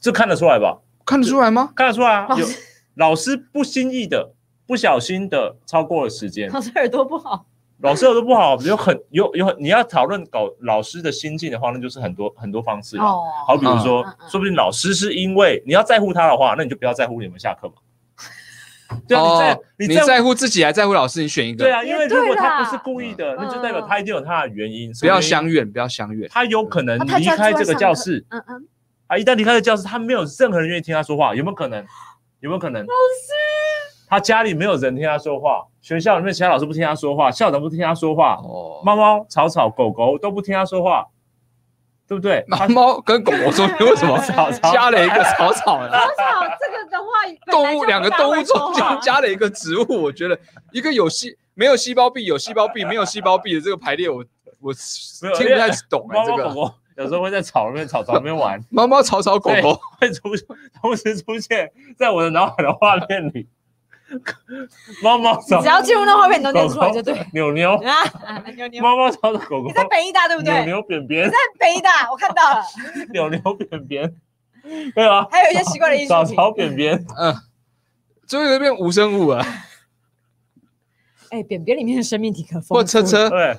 这看得出来吧？看得出来吗？看得出来啊，有老师老师不经意的、不小心的超过了时间，老师耳朵不好。老师耳朵不好，有很有有很你要讨论搞老师的心境的话，那就是很多很多方式啊。哦，好比如说说不定老师是因为你要在乎他的话，那你就不要在乎你们下课嘛。对啊，你在哦，你你在在乎自己还在乎老师，你选一个。对啊，因为如果他不是故意的，嗯那就代表他一定有他的原因。不要相怨，不要相怨。他有可能离开这个教室嗯嗯，啊，一旦离开了教室，他没有任何人愿意听他说话，有没有可能？有没有可能？老师，他家里没有人听他说话，学校里面其他老师不听他说话，校长不听他说话，哦，猫猫、草草、狗狗都不听他说话，对不对？猫他猫跟狗狗中间为什么草草加了一个草草呢？草草这个的话，动物两个动物中中间加了一个植物，我觉得一个有细没有细胞壁，有细胞壁没有细胞壁的这个排列，我我听不太懂哎、这个猫猫狗狗有时候会在草里面草草里面玩，猫猫草草狗狗，会出同时出现在我的脑海的画面里。猫猫草只要进入那画面，你都念出来就对。扭扭，啊，牛牛，猫猫草的狗狗你在北医大对不对？扭扭扁扁你在北医大，我看到了，扭扭扁扁，对啊，还有一些奇怪的艺术品。草草扁扁，嗯，最后一个变无生物啊，哎，扁扁里面的生命体可丰富。或车车，对。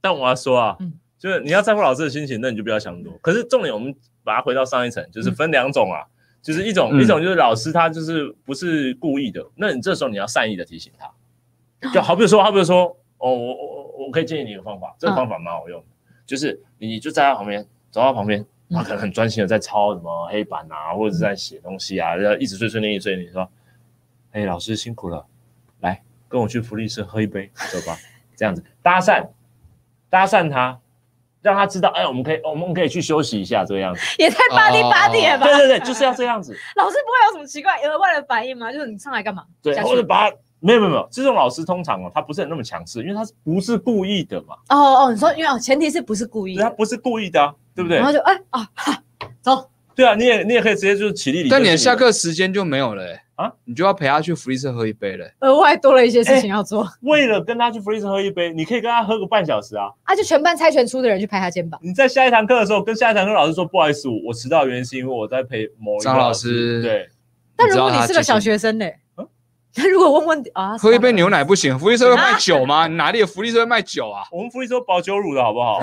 但我要说啊嗯，就是你要在乎老师的心情，那你就不要想多。可是重点，我们把它回到上一层，就是分两种啊，就是一种嗯。一种就是老师他就是不是故意的，那你这时候你要善意的提醒他，就好比说，好比说，哦，我我我我可以建议你一个方法，这个方法蛮好用的，就是你就在他旁边，走到旁边，他可能很专心的在抄什么黑板啊，或者是在写东西啊，然后一直碎碎念一直碎念，你说，哎，老师辛苦了，来跟我去福利社喝一杯，走吧，这样子搭讪，搭讪他。让他知道，哎，我们可以，我们可以去休息一下，这个样子。也太巴蒂巴蒂了吧？对对对，就是要这样子。老师不会有什么奇怪额外的反应吗？就是你上来干嘛？对，或者把他没有没有没有，这种老师通常哦，他不是很那么强势，因为他是不是故意的嘛？哦哦，你说因为哦，前提是不是故意对，他，不是故意的啊，对不对然？后就哎啊，哈走，对啊，你也你也可以直接就是起立礼。但你的下课时间就没有了、欸、啊，你就要陪他去福利社喝一杯了、额外多了一些事情要做为了跟他去福利社喝一杯，你可以跟他喝个半小时啊。啊，就全班猜拳出的人去拍他肩膀。你在下一堂课的时候，跟下一堂课老师说，不好意思，我我迟到的原因是因为我在陪某一个张老师。对，但如果你是个小学生呢嗯？那如果问问啊，喝一杯牛奶，不行，福利社会卖酒吗？哪里有福利社会卖酒啊？我们福利社保酒乳的好不好？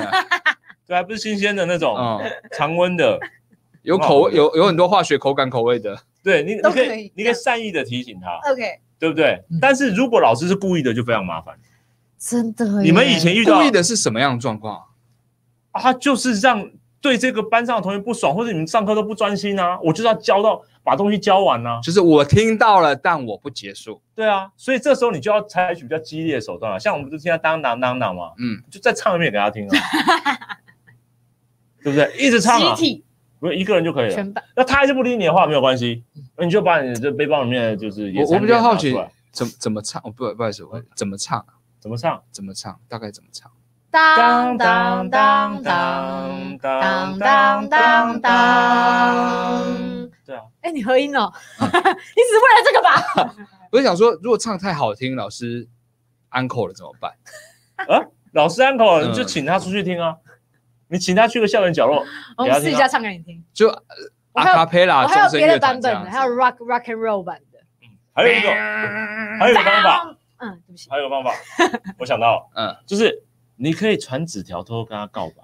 对，还不是新鲜的那种，嗯，常温的。有口味，有有很多化学口感口味的。对你，你可以你可以善意的提醒他，OK，对不对嗯？但是如果老师是故意的，就非常麻烦。真的，你们以前遇到故意的是什么样的状况？啊，他就是让对这个班上的同学不爽，或者你们上课都不专心啊，我就是要教到把东西教完啊。就是我听到了，但我不结束。对啊，所以这时候你就要采取比较激烈的手段了，像我们就听他当当当当嘛，嗯，就再唱一遍给他听啊，对不对？一直唱啊集，体不是一个人就可以了。那他还是不理你的话没有关系，那你就把你这背包里面的就是野我我比较好奇怎么怎么唱？哦，不不好意思，我怎么唱？怎么唱。怎么唱？大概怎么唱？当当当当当当当当。对啊，哎，你合音哦，你只是为了这个吧？我就想说，如果唱太好听，老师 uncle 了怎么办？啊，老师安口嗯你就请他出去听啊，你请他去个校园角落，我们试一下唱给你听。就呃阿卡贝拉我还有别的版本的，还有 rock rock and roll 版的。还有一个还有一个方法，嗯，对不起，还有一个方法，我想到了，嗯，就是你可以传纸条偷偷跟他告白，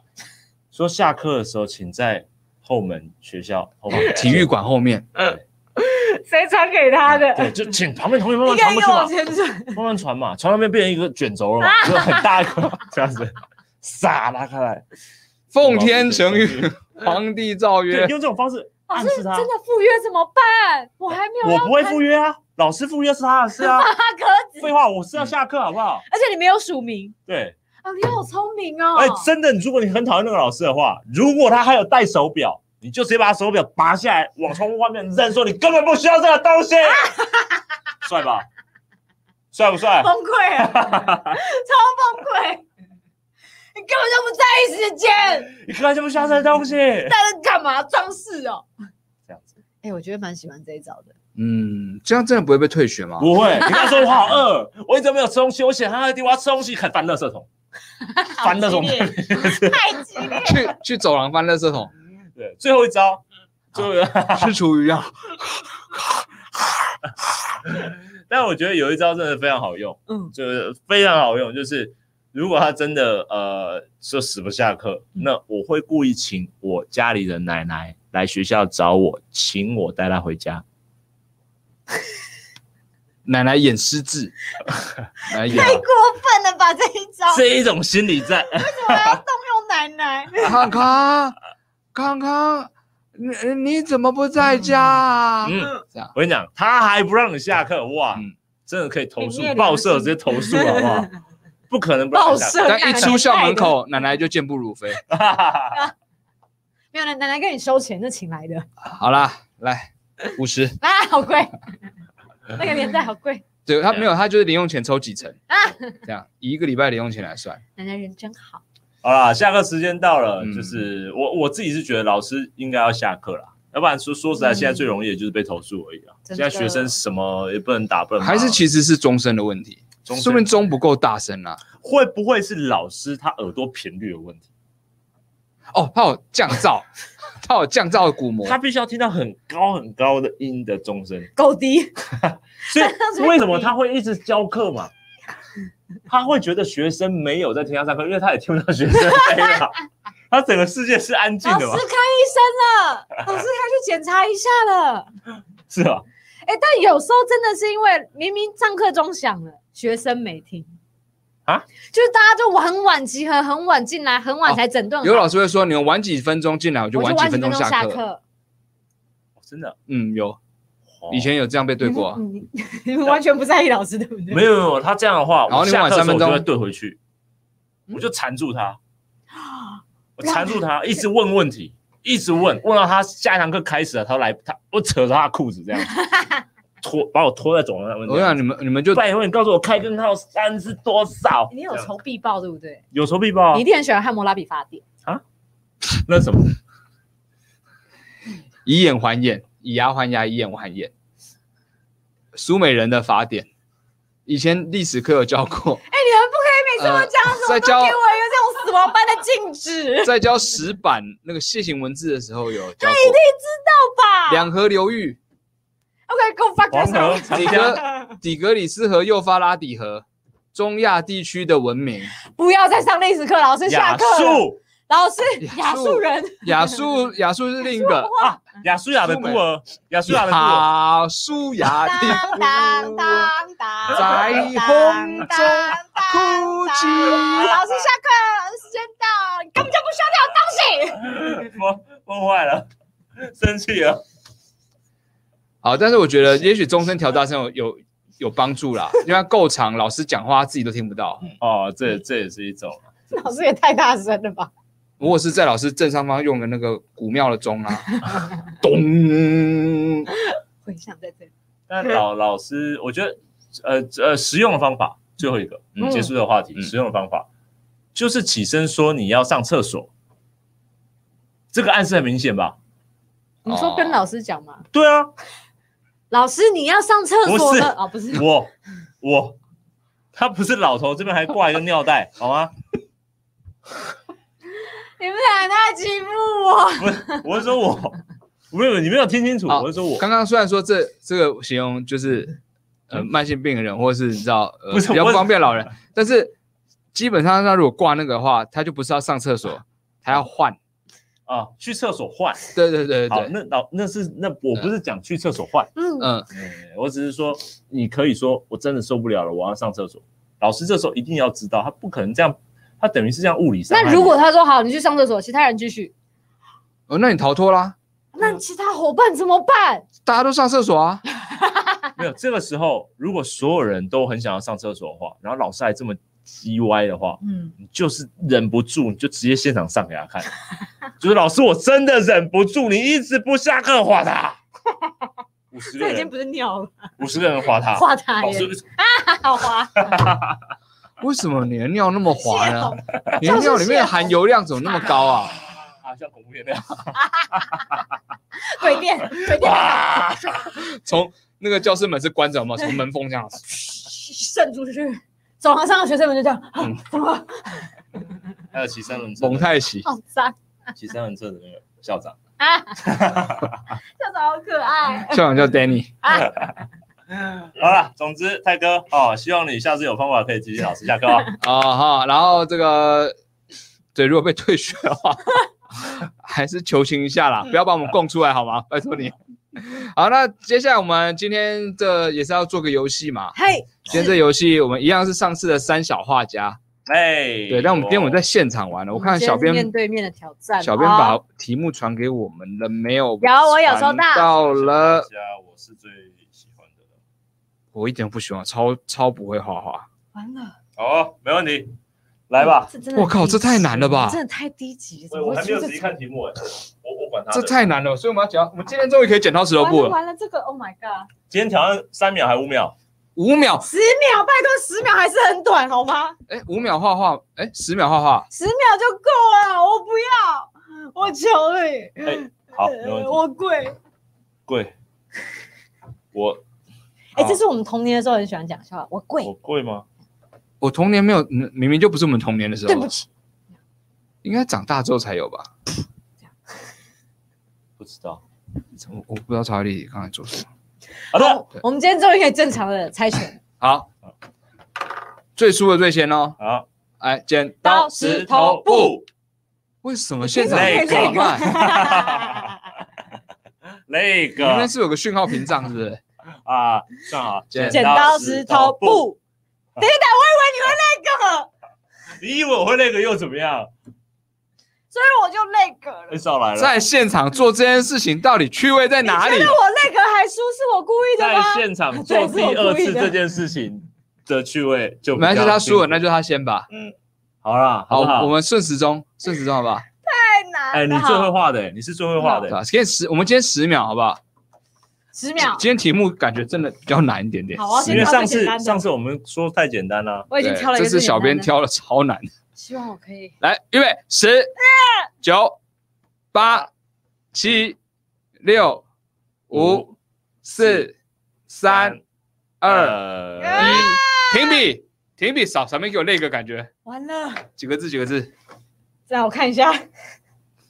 说下课的时候请在后门学校后门 体育馆后面，嗯谁传给他的？对，就请旁边同学慢一慢传过去嘛。慢慢传。嘛，传到那边变成一个卷轴了嘛，就很大一个这样子，撒拉开来，奉天承运，皇帝诏对，曰。用这种方式老师暗示他真。的赴约怎么办？我还没有我不会赴约啊，老师赴约是他的事啊。发鸽子，废话，我是要下课好不好？而且你没有署名。对，啊，你好聪明哦！哎，真的，如果你很讨厌那个老师的话，如果他还有戴手表，你就直接把他手表拔下来，往窗户外面扔，说你根本不需要这个东西，帅吧？帅不帅？崩溃了，超崩溃！你根本就不在意时间，你根本就不需要这个东西。在那干嘛？装饰哦。这样子哎，我觉得蛮喜欢这一招的。嗯，这样真的不会被退学吗？不会，你跟他说我好饿，我一直没有吃东西，我想他的地方要吃东西，开始翻垃圾桶，翻垃圾桶。太激烈！去去走廊翻垃圾桶，对，最后一招，最后一招。是 厨余啊。但我觉得有一招真的非常好用，嗯，就是非常好用，就是如果他真的呃说死不下课，嗯那我会故意请我家里的奶奶来学校找我，请我带他回家。奶奶演失智，奶奶演太过分了吧这一招！这一种心理在，我要动用奶奶。康康，康康，你你怎么不在家啊？嗯，这样，我跟你讲，他还不让你下课，哇，嗯真的可以投诉报社，直接投诉好不好？不可能不让报你下但一出校门，口，奶奶就健步如飞。没有奶奶奶跟你收钱，那请来的。好啦，来五十，啊，好贵，那个年代好贵。对他没有，他就是零用钱抽几成，啊！这样以一个礼拜零用钱来算。奶奶人真好，好啦，下课时间到了，嗯。就是我我自己是觉得老师应该要下课啦，要不然说说实在，嗯现在最容易的就是被投诉而已啊。真的。现在学生什么也不能打，不能还是其实是终身的问题，说明钟不够大声啊。会不会是老师他耳朵频率有问题？哦，他有降噪，他有降噪的鼓膜。他必须要听到很高很高的音的钟声，够低，所以为什么他会一直教课嘛？他会觉得学生没有在听他上课，因为他也听不到学生。他整个世界是安静的嘛老师看？医生了，老师他去检查一下了。是啊？哎，但有时候真的是因为明明上课钟响了，学生没听啊，就是大家就很晚集合，很晚进来，很晚才整顿好。有老师会说，你们晚几分钟进来，我就晚几分钟下课。真的，嗯，有，哦。以前有这样被对过。啊。你你你们完全不在意老师，对不对？没有没有，他这样的话，然后你我下课的时候晚三分钟。我就会对回去，嗯？我就缠住他，我缠住他，一直问问题，一直问，问到他下一堂课开始了，他来，他我扯着他的裤子这样，拖把我拖在走廊上问我想你们你们就拜托你告诉我开根号三是多少？你有仇必报，对不对？有仇必报啊你一，定很喜欢汉谟拉比法典。啊 那是什么？以眼还眼，以牙还牙，以眼还眼。苏美人的法典，以前历史课有教过，哎，你们不可以每次我讲什么都给在教我一个这种死亡般的禁止，在教石板那个楔形文字的时候有他一定知道。吧两河流域，？OK，Go fuck 黄河 yourself。底格底格里斯河、幼发拉底河，中亚地区的文明。不要再上历史课，老师下亚课了。述老师，亚亚述述人，亚述，亚述是另一个啊，亚述亚的孤儿，亚述亚的孤儿，亚述亚当的当当当，在风中当哭泣。老师下课时间到，你根本就不需要这种东西。我崩坏了，生气了。好，但是我觉得也许终身调大声有有有帮助啦，因为它够长，老师讲话他自己都听不到。哦，这这也是一种。老师也太大声了吧？如果是在老师正上方用的那个古庙的钟啊，咚，回响在这里，但老老师，我觉得呃呃，实用的方法，最后一个，结束这个话题，嗯实用的方法就是起身说你要上厕所，这个暗示很明显吧？你说跟老师讲吗？对啊，老师你要上厕所不是了？哦，不是，我我他不是老头，这边还挂一个尿袋，好吗？你们俩太欺负我。不是，我是说我，没有，你没有听清楚，我是说我，刚刚虽然说这这个形容就是呃慢性病人或者是你知道呃不比较不方便老人，但是基本上他如果挂那个的话，他就不是要上厕所，他要换。啊，去厕所换。对对对好，那老那是那我不是讲去厕所换，嗯，嗯，嗯，我只是说你可以说我真的受不了了，我要上厕所。老师这时候一定要知道，他不可能这样，他等于是这样物理上。那如果他说好，你去上厕所，其他人继续，哦，那你逃脱啦，那其他伙伴怎么办？大家都上厕所啊。没有这个时候，如果所有人都很想要上厕所的话，然后老师还这么叽歪的话，嗯，你就是忍不住，你就直接现场上给他看，就是老师，我真的忍不住，你一直不下课划他，五十个人，这已经不是尿了，五十个人划他，画他耶，老师好滑。为什么你的尿那么滑呢？你的尿里面的含油量怎么那么高啊？啊，像恐怖片那样，鬼店，鬼店哇，从那个教室门是关着吗？从门缝这样，渗出去，走廊上的学生们就这样，啊嗯怎么还有骑三轮车的，蒙太奇。好脏骑三轮车的那个校长。啊！校长好可爱校长叫 Danny。啊！好了，总之泰哥哦，希望你下次有方法可以继续老师下课哦。哦哈，然后这个对，如果被退学的话，还是求情一下啦，不要把我们供出来好吗？拜托你。好，那接下来我们今天这也是要做个游戏嘛。嘿，今天这游戏我们一样是上次的三小画家，哎，对，但我们今天我们在现场玩了，我看小编面对面的挑战，小编把题目传给我们了没有？有我有收到到了。家我是最喜欢的了。我一点都不喜欢，超超不会画画。完了，好，没问题，来吧。这真的，我靠这太难了吧真的太低级了，我么会出这还没有仔细看题目哎，我我管他。这太难了，所以我们要讲，我们今天终于可以剪刀石头布了，完了完了，这个 Oh my God，今天挑战三秒还五秒？五秒，十秒，拜托，十秒还是很短，好吗？哎，五秒画画，哎，十秒画画，十秒就够了，我不要，我求你，哎，好。我跪。跪，我哎，好这是我们童年的时候很喜欢讲的笑话，我跪我，跪吗？我童年没有，嗯明明就不是我们童年的时候，对不起，应该长大之后才有吧？不知道。我我不知道查理刚才做什么。好的，我们今天终于可以正常的猜拳，好，最输的最先哦。好，来，剪刀刀石石头头布。为什么现场那个这么慢？那里面个是有个讯号屏障，是不是？啊，算好，剪剪刀石头布。等一等，我以为你会那个，你以为我会那个又怎么样？所以我就那个了。少来了，在现场做这件事情，到底趣味在哪里觉？得我那个还输是我故意的在吗？现场做第二次这件事情的趣味就比较没关系，他输了，那就他先吧。好啦，好，好不好？我们顺时钟，顺时钟好不好？太难了。哎，你最会画的，你是最会画的，对吧？今天十，我们今天十秒好不好？十秒，今天题目感觉真的比较难一点点。好啊，因为上次单的上次我们说太简单了，我已经对挑了一个最这次小编的，挑了超难。希望我可以。来，预备，十、九、八、七、六、五、四、三、二、呃，一，停笔，停笔，少，少面给我那个感觉，完了，几个字，几个字，让我看一下，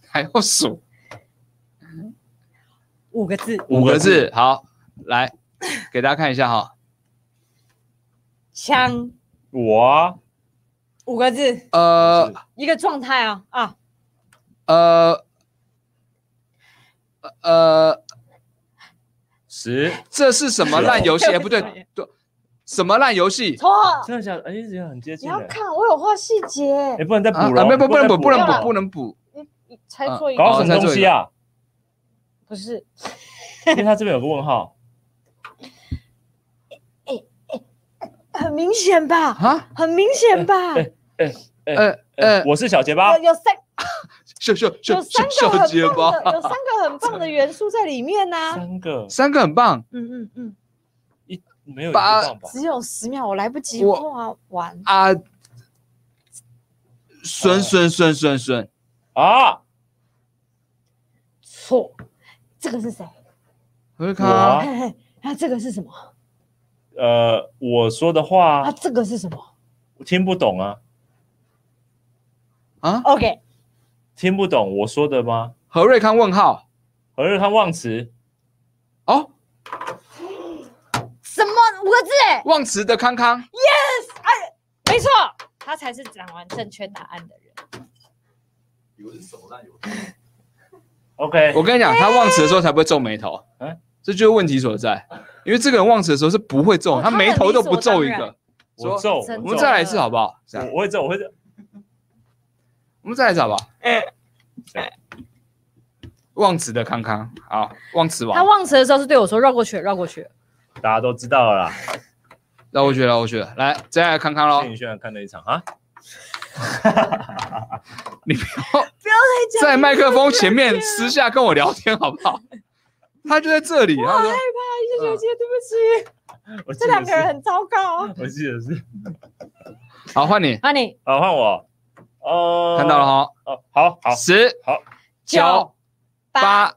还要数。五个字，五个字，好，来给大家看一下哈，枪，我。啊五个字，呃一个状态啊啊，呃呃，十这是什么烂游戏？不对，对，什么烂游戏？错，真的假的？哎，这样很接你近你。要看，我有画细节哎，。不能再啊补了，啊没不不能补，不能补，不能补。你你猜错一个搞，什么东西啊？不是因为他这边有个问号。很明显吧？啊，很明显吧？哎哎呃呃呃，，我是小结巴有，有三秀秀秀有三个很结棒的，巴，有三个很棒的元素在里面呢。三个三个很棒嗯嗯嗯，一没有一个八棒吧？只有十秒，我来不及我画完。啊！孙孙孙孙孙，啊，错，这个是谁？我看啊嘿嘿，那这个是什么？呃，我说的话啊，话这个是什么？我听不懂啊，啊，？OK，听不懂我说的吗？何瑞康问号。何瑞康忘词，哦，什么五个字？忘词的康康，Yes，哎没错，他才是讲完正确答案的人。以为是什么烂。游 OK，我跟你讲，他忘词的时候才不会皱眉头，嗯这就是问题所在。因为这个人忘词的时候是不会皱，哦他眉头都不皱一个。我皱，我们再来一次好不好？我我会皱，我会皱。我们再来一次好不好？忘词的康康，好，忘词王，他忘词的时候是对我说绕过去了，绕过去。大家都知道了啦。绕过去了，绕过去了。来，再来康康喽谢。宇轩看那一场啊，你不要不要再讲在麦克风前面私下跟我聊天好不好？他就在这里，他说害怕，叶小姐，对不起，我这两个人，很糟糕。我记得是。“好，换你，换你好，换我。哦，看到了哈。哦，好好十、好，九、八、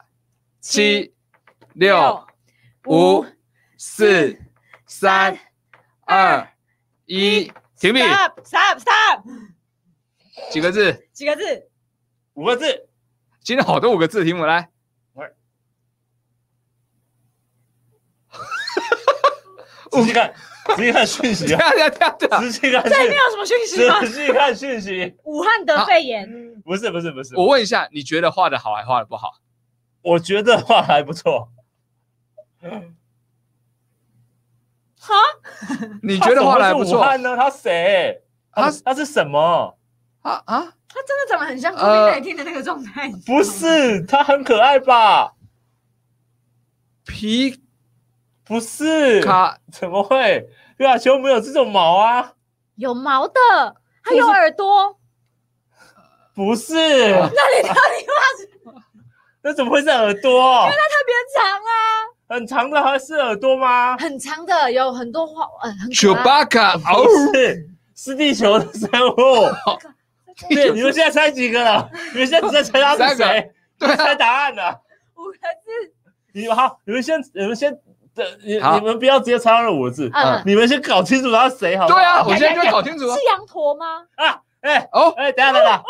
七、六、五、四、三、二、一，停笔。stop stop stop，几个字？几个字？五个字。今天好多五个字的题目，来。仔细看，仔细看讯息这啊，样这样这样，仔细看这里面，有什么讯息吗？仔细看讯息。武汉得肺炎，不是不是不是，我问一下，你觉得画的好还画的不好？我觉得画得还不错。哈，你觉得画的还不错武汉呢？他谁？他他他是什么？啊啊？他真的长得很像呃 COVID 19的那个状态。不是，他很可爱吧？皮不是，卡怎么会？皮卡丘没有这种毛啊？有毛的，它有耳朵，不是，啊 那你到底画那怎么会是耳朵？因为它特别长啊？很长的还是耳朵吗？很长的，有很多花，呃，很丘巴卡哦，不是，是地球的生物。对，你们现在猜几个了？你们现在只在猜他是谁？对啊猜答案了。五个字，你们好，你们先，你们先，的，你你们不要直接猜到那五个字，嗯，你们先搞清楚他是谁，好？对啊，我现在就会搞清楚啊。是。羊驼吗？啊，哎。哦，哎，等一下等一下，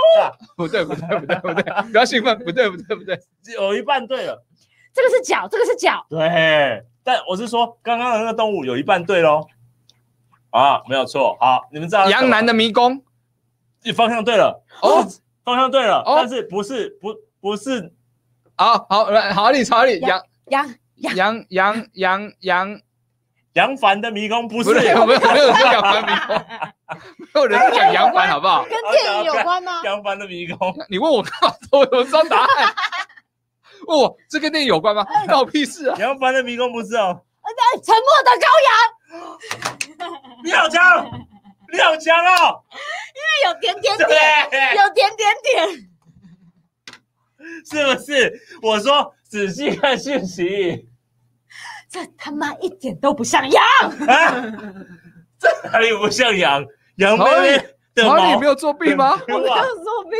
不对不对不对不对，不要兴奋，不对不对不对，有一半对了。这个是脚，这个是脚，对，但我是说，刚刚的那个动物有一半对喽。啊，没有错。好，你们知道羊男的迷宫。方向对了，哦，方向对了，哦。但是不是不不是好好来，好你好你杨羊。羊杨杨杨杨，杨凡的迷宫，不是不是没有没有没有说杨凡迷宫，没有人在讲杨凡好不好？跟电影有关吗？杨凡的迷宫，你问我干嘛？我怎么知道答案？问 我这跟电影有关吗？关我屁事啊！杨凡的迷宫不是哦。哎沉默的羔羊，你好强，你好强哦！有点点点，有点点点，是不是？我说仔细看讯息这他妈一点都不像羊。啊，这哪里不像羊？羊妹妹的毛然后你没有作弊吗？我没有哇作弊，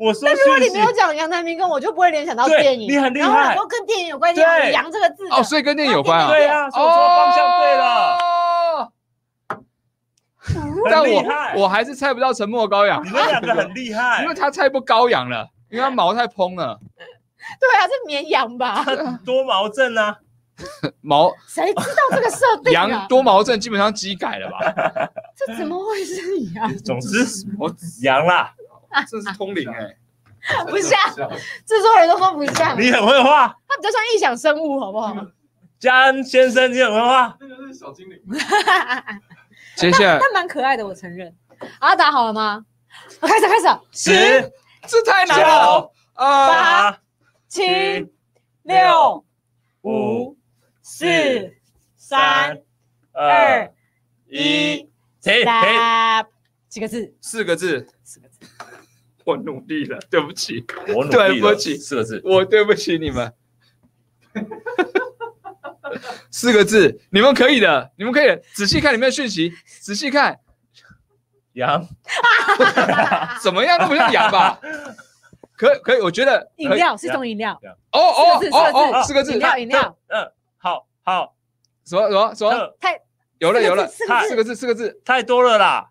我说但如果你没有讲杨南明跟我就不会联想到对电影。你很厉害然后我想说跟电影有关，对有羊这个字。哦，所以跟电影有关啊。对啊，所以我说方向对了，哦但很厉害。我我还是猜不到沉默羔羊你，们两个很厉害 因为，他猜不羔羊了，因为他毛太蓬了，对啊，是绵羊吧？多毛症啊，毛谁知道这个设定羊啊？多毛症基本上机改了吧？这怎么会是羊？总之我羊啦，这是通灵哎，不像，制作人都说不像，你很会画，它比较像异想生物，好不好？嘉恩先生，你很会画？那个是小精灵，接下来他蛮可爱的，我承认。啊，打好了吗？我开始，开始了，十、这太难了九、啊！八、七、六六、五、四、三、二二、、一，一、停停。三，几个字？四个字，四个字。我努力了，对不起，我努力了对不起四个字。我对不起你们。四个字，你们可以的，你们可以仔细看里面的讯息，仔细看，羊 怎么样都不像羊吧？可可以，我觉得饮料是一种饮料，哦哦哦哦，四四个字。饮，料饮料，嗯，好好，什么什么什么？太有了有了，四个字。四个字四个字，太多了啦。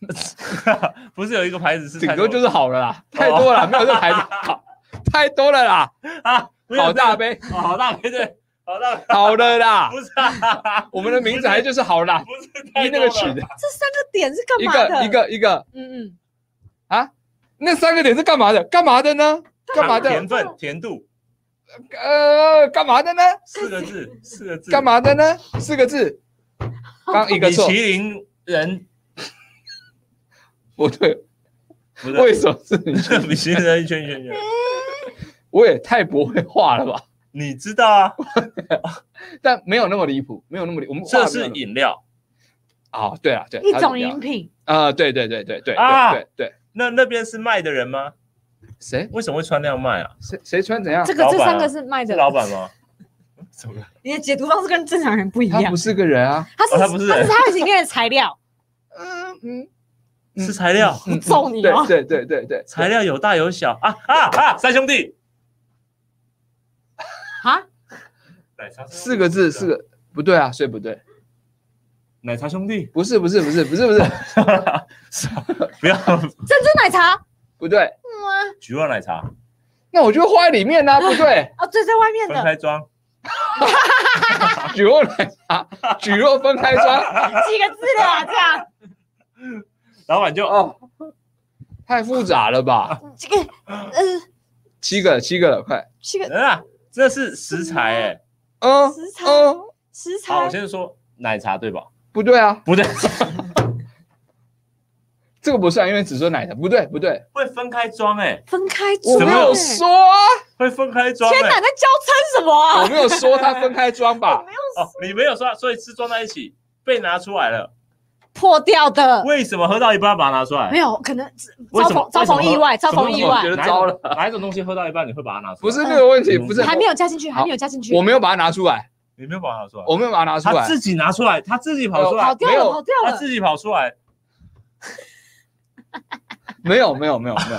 不是有一个牌子是顶多。多就是好了啦，太多了，没有这牌子。好，太多了啦，啊，好大杯，哦好大杯对，好大，好了啦。不，是啊，我们的名字还就是好啦，不是太依那个取的，这三个点是干嘛的？个一，个一个。嗯嗯，啊，那三个点是干嘛的？干嘛的呢？干嘛的？甜分甜度呃，干嘛的呢？四个字四个字干？嘛的呢？四个字，刚一个错，米其林人 不对，为什么是你？米其林人一圈一圈圈，我也太不会画了吧？你知道啊？但没有那么离谱，没有那么离，我们这是饮料，哦，对啊，对，一种饮品，啊，对对对对对啊对对对，那那边是卖的人吗？谁？为什么会穿那样卖啊？谁谁穿怎样？这？个这三个是卖的，是老板吗？怎么了？你的解读方式跟正常人不一样。他不，是个人啊，他是哦他不是。人他是他里面的材料，嗯嗯，是材料，嗯揍你哦。对对对对对，材料有大有小。啊啊啊！三兄弟，啊，四个字，四个不对啊，所以不对，奶茶兄弟，不是不是不是不是不是。不要。珍珠奶茶，不对，嗯橘望奶茶，那我就会画在里面呢，不对，啊，对在外面分的开装，举肉奶茶，举肉分开装，几个字的啊，这样。老板就哦，太复杂了吧？这个嗯七个七个了，快，七个。人啊，这是食材哎。嗯食材嗯，食好，我先说奶茶对吧？不对啊，不对，这个不算，因为只说奶茶，不对不对，会分开装哎，分开我没有说。啊，会分开装天哪，哎。在教称什么啊？我没有说它分开装吧？哦，你没有说，所以是装在一起被拿出来了。破掉的，为什么喝到一半把它拿出来？没有可能为什么？遭逢遭逢意外，遭逢意外。我觉，得哪一种糟了。哪一种东西喝到一半你会把它拿出来？不是那个问题，嗯不是还没有加进去，好还没有加进去，我没有把它拿出来，你没有把它拿出来，我没有把它拿出来，他自己拿出来，他自己跑出来，跑掉了，没有跑掉了，他自己跑出来，没有没有没有没有。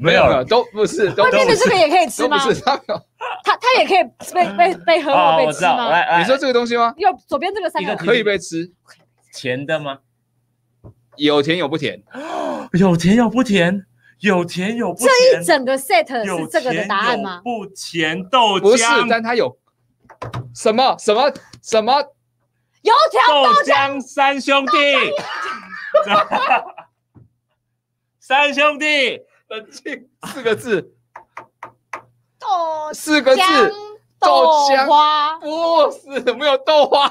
没有没有 都不是都外面的不是这个也可以吃吗？都不是，他没有。它它也可以被被被喝啊，或被我知道，吃吗？来来，你说这个东西吗？右左边这个三个。可以被吃，甜的吗？有甜有不甜。有甜有不甜，有甜有不甜？这一，整个 set 是这个的答案吗？不甜？豆不是，浆，但它有什么？什么？什么？油条豆浆三兄弟，三兄弟，冷静四个字，豆四个字。豆豆浆花，不是没有豆花，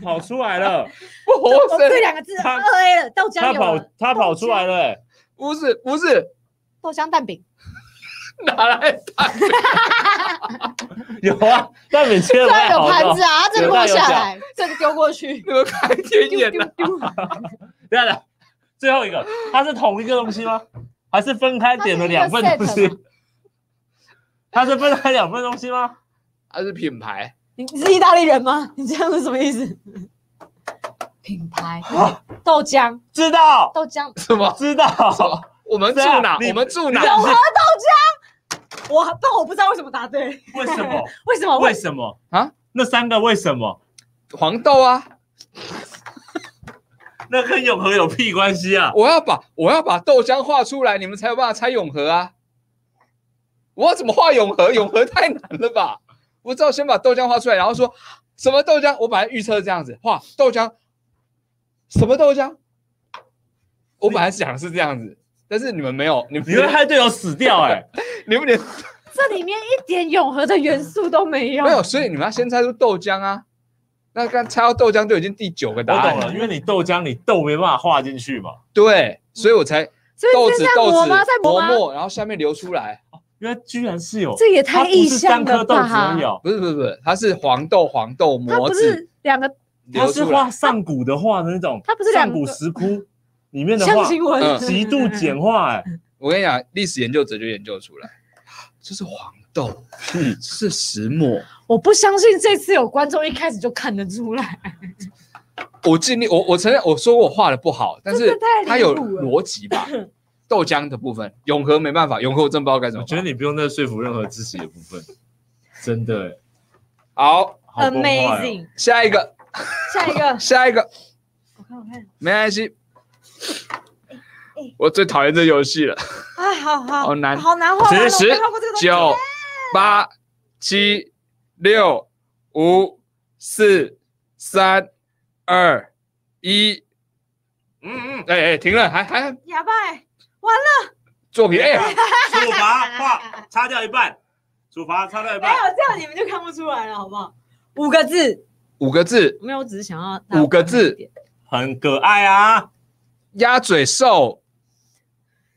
跑出来了，不是两个字他二 A 了，豆浆他跑，他跑出来了，哎，不是不是。豆浆蛋饼，拿来打 有啊，蛋饼切的虽然有盘子啊，它这个落下来，这个丢过去，你 们开天丢眼的，丢丢，等一下等一下，最后一个，它是同一个东西吗？还是分开点了两份东它是一西？它是分开两份东西吗？它是品牌，你你是意大利人吗？你这样是什么意思？品牌豆浆，知道，豆浆，什么？知道，我们住哪？你我们住哪？永和豆浆，我但我不知道为什么答对，为什么？为什么？为什么啊？那三个为什么？黄豆啊！那跟永和有屁关系啊？我要把我要把豆浆画出来，你们才有办法猜永和啊！我要怎么画永和？永和太难了吧？我只好先把豆浆画出来，然后说什么豆浆？我本来预测这样子画豆浆，什么豆浆？我本来想的是这样子，但是你们没有，你们你会害队友死掉哎、你们连这里面一点永和的元素都没有。没有，所以你们要先猜出豆浆啊。那刚猜到豆浆就已经第九个答案了，因为你豆浆你豆没办法画进去嘛，对，所以我才所以豆子豆子磨磨？然后下面流出来。原来居然是有，这也太意是三象了不是不是不是，它是黄豆黄豆磨子是两个它是画。上古的画的那种，它不是上古石窟里面的画，象形文嗯，极度简化哎，我跟你讲，历史研究者就研究出来，这是黄豆，嗯。这是石墨。我不相信这次有观众一开始就看得出来。我尽力，我我承认我说过我画的不好，但是它有逻辑吧。豆浆的部分，永和没办法，永和我真不知道该怎我么我。觉得你不用再说服任何自己的部分，真的。哎，好，好哦。Amazing，下一个，下一个，下一个，我看我看，没关系。哎。我最讨厌这游戏了。啊，好好好难。好难画。十十九、八、七、六、五、四、三、二、一。嗯嗯，哎哎，停了，还还。哑巴完了，作品哎。呀，处罚画擦掉一半，处罚擦掉一半。没有半，这样你们就看不出来了，好不好？五个字，五个字，没有，我只是想要五个字。很可爱啊，鸭嘴兽，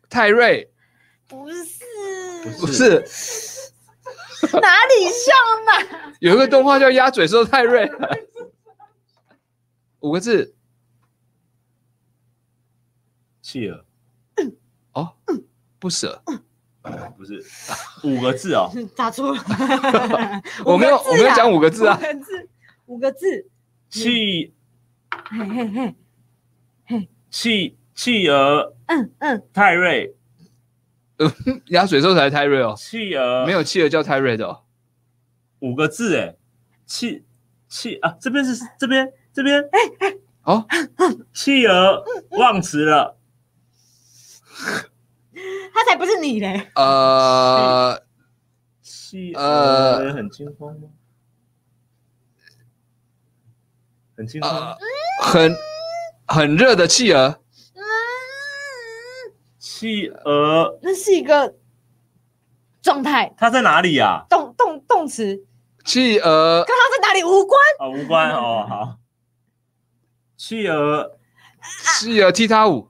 泰瑞。不是，不是。哪里像嘛？有一个动画叫鸭嘴兽泰瑞，五个字。企鹅。哦，不舍，不是。五个字哦，打错了，我没有我没有讲五个字啊。五个字，五个字，企嘿嘿。嘿，企企鹅。嗯嗯，泰瑞，鸭嘴兽才是泰瑞哦，企鹅。没有企鹅叫泰瑞的哦。五个字哎，企企啊，这边是这边这边。哎哎。哦，企鹅忘词了，他才不是你嘞，呃，企呃。鹅很惊慌吗？很惊慌呃，很很热的企鹅，企鹅。那是一个状态，它在哪里呀？动动动词，企鹅。跟它在哪里无关。哦，无关哦，好。企鹅。企鹅踢踏舞，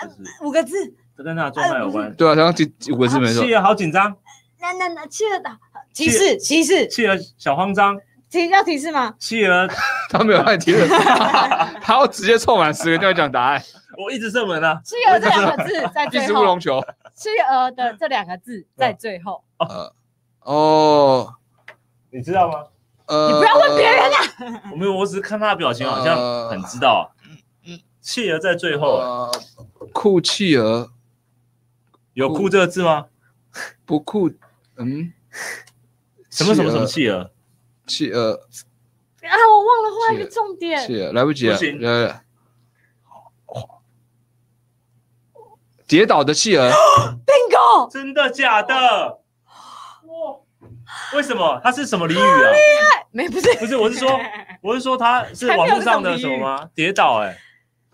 就是？五个字，这跟它的状态有关。对啊，刚刚第五个字没错。企。鹅好紧张，那那那企鹅的骑士，骑士。企鹅小慌张，提要提示吗？企鹅 他没有让你提问，他要直接凑满十个就要讲答案。我一直射门啊。企鹅这两个字在一最后只乌龙，球，企鹅的这两个字在最后。呃，哦，你知道吗？呃，你不要问别人啊！我没有，我只是看他的表情，好像很知道啊。企鹅在最后，呃，酷企鹅有“酷”这个字吗？不酷，嗯，什么什么什么企鹅？企鹅，啊，我忘了画一个重点。企鹅，来不及了不行，呃，跌倒的企鹅，Bingo，真的假的？哇！为什么？它是什么俚语啊？没不是不是，我是说，我是说它是网络上的什么吗？跌倒，哎，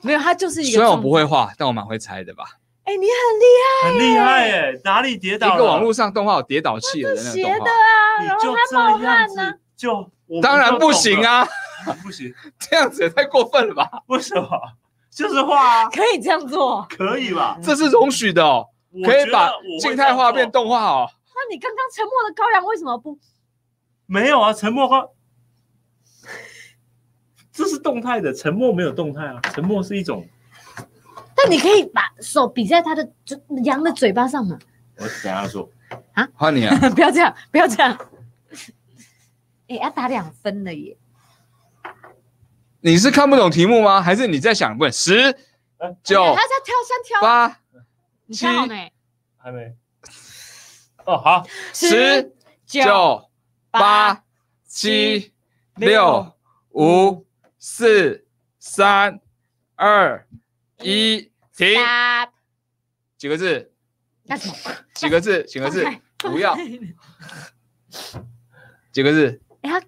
没有，它就是一个。虽然我不会，画，但我蛮会猜的吧。哎，你很厉很厉害哎！哪里跌倒？一个网络上动画有跌倒企鹅的那害，斜的个动画，啊，你然后就这还冒样汗呢子。，就我当然不行啊，啊，不行，这样子也太过分了吧？为什么？就是画啊，可以这样做。可以吧？这是容许的哦，可以把静态画变动画哦。那你刚刚沉默的羔羊为什么不？没有啊？沉默画，这是动态的，沉默没有动态啊，沉默是一种。但你可以把手比在他的就羊的嘴巴上嘛。我等一下说，换你啊，不要这样，不要这样。哎，要打两分了耶！你是看不懂题目吗？还是你在想问十哎九他在挑先挑，八你挑好没？还没。哦，好，十九八七六五四三二一停几个字？那什么？几个字？几个字？不要几个字？哎，他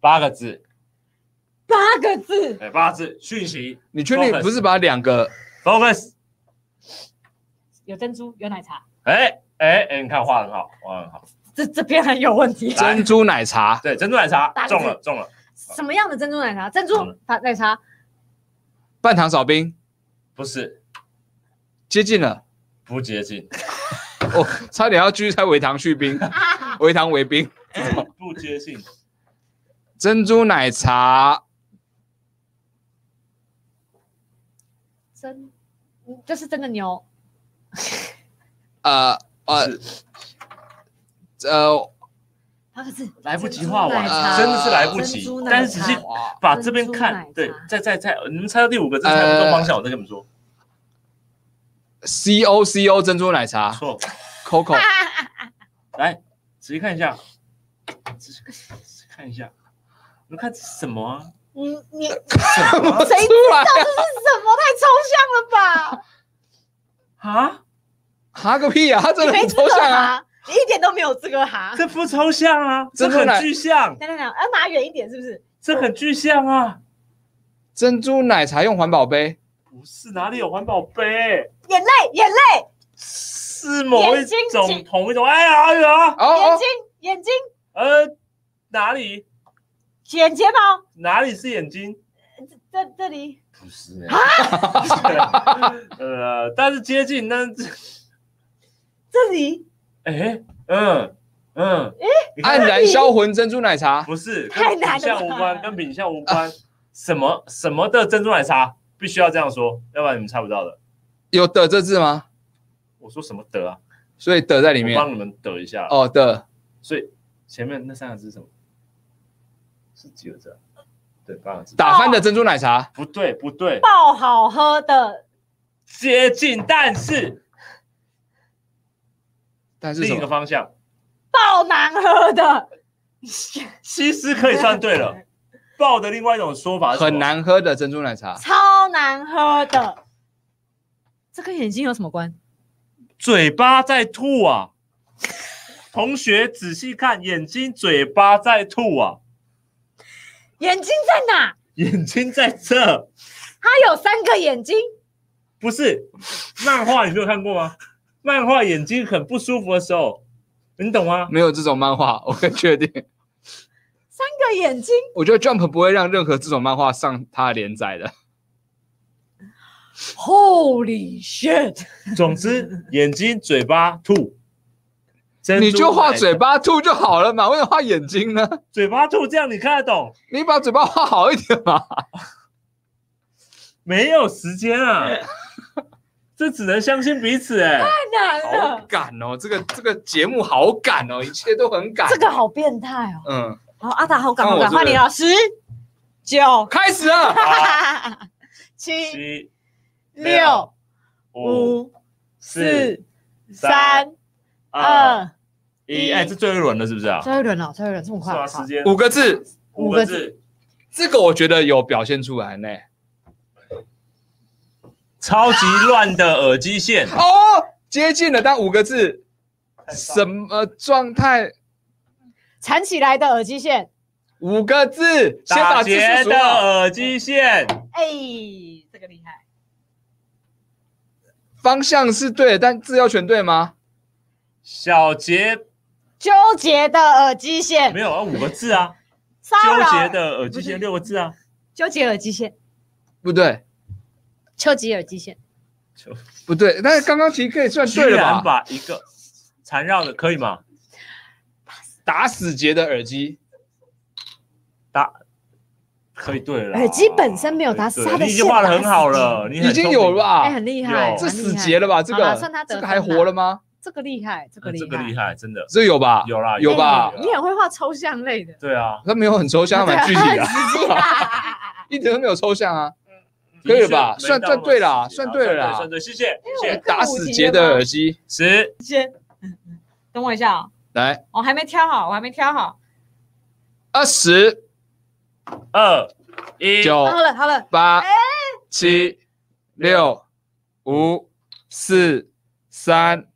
八个字，八个字，哎，八个字，讯息。你确定 Focus 不是把两个？，focus，有珍珠，有奶茶，哎，哎哎，你看画得很好，画得很好。这这边很有问题。来。珍珠奶茶，对，珍珠奶茶打个字中了中了，什么样的珍珠奶茶？珍珠嗯奶奶茶。半糖少冰，不是接近了，不接近，我差点要继续猜微糖去冰，微糖为冰，不接近，珍珠奶茶，真，这是真的牛。呃呃是。呃，八个字，来不及画完。真的是来不及。但是仔细把这边看，对茶，再再再，你们猜到第五个字猜不中方向，我再跟你们说，C O C O 珍珠奶茶。错，，Coco，来仔细看一下，仔细看一下，你们看这是什么啊？你你什么啊 谁知道这是什么？太抽象了吧！啊？哈个屁啊，他真的没抽象啊，哈，你一点都没有资格哈。这不抽象啊，这很具象，等等等，要拿远一点，是不是？这很具象啊。珍珠奶茶用环保杯，不是哪里有环保杯？眼泪，眼泪，是某一种同一种。哎呀哎呀，眼睛，眼睛，呃，哪里？眼睫毛，哪里是眼睛？这这里。不是啊，呃，但是接近，但是 这里？哎，嗯嗯，你看黯然销魂珍珠奶茶，不是太跟品难了吧？相无关，跟品相无关。什么什么的珍珠奶茶？必须要这样说，要不然你们猜不到的。有的这字吗？我说什么的啊？所以的在里面我帮你们得一下。，哦的，所以前面那三个字是什么？是几个字啊？对，八个字。打翻的珍珠奶茶，不对，不对，爆好喝的接近，但是但是另一个？方向，爆难喝的，西施可以算对了。爆的另外一种说法是很，难喝的珍珠奶茶，超难喝的。这跟眼睛有什么关？嘴巴在吐啊！同学仔细看，眼睛、嘴巴在吐啊！眼睛在哪？眼睛在这，他有三个眼睛，不是漫画，你没有看过吗？漫画眼睛很不舒服的时候，你懂吗？没有这种漫画，我很确定。三个眼睛。我觉得 Jump 不会让任何这种漫画上它的连载的。Holy shit！总之，眼睛、嘴巴吐，你就画嘴巴吐就好了嘛，为什么画眼睛呢？嘴巴吐，这样你看得懂？你把嘴巴画好一点嘛。没有时间啊，这只能相信彼此哎、太难好了，赶哦，这个这个节目好赶哦，一切都很赶。这个好变态哦。嗯，好，阿达好赶好赶，换你了，十、九、开始了。七、七、六、五、五、四、三三、二，一，哎，这最后一轮了是不是啊？最后一轮了，最后一轮这么快啊，时间五个字，五个字，这个我觉得有表现出来呢。超级乱的耳机线，哦，接近了，但五个字，什么状态？缠起来的耳机线，五个字，先打把字结的。耳机线，哎，这个厉害。方向是对的，但字要全对吗？小杰纠结的耳机线。没，有啊，五个字啊，纠结的耳机线六个字啊，纠结耳机线，不对，丘吉耳机线，就不对。但是刚刚其实可以算对了吧？然把一个缠绕的可以吗？打死。结的耳机，打可以对了啦，耳机本身没有打死他的你已经画的很好了，你已经有了吧？哎，很厉害，有。这死结了吧？这个算他得这个还活了吗？这个厉害，这个厉害，这个厉害，真的。这有吧？有啦，有吧？哎你很会画抽象类的，对啊，他没有很抽象，它蛮具体的。一点都没有抽象啊。可以了吧？算算对了算对了啦。算对，谢谢谢谢。打死结的耳机，十。先，等我一下啊，来。我还没挑好，我还没挑好。二十二一九好了好了，八七六五四三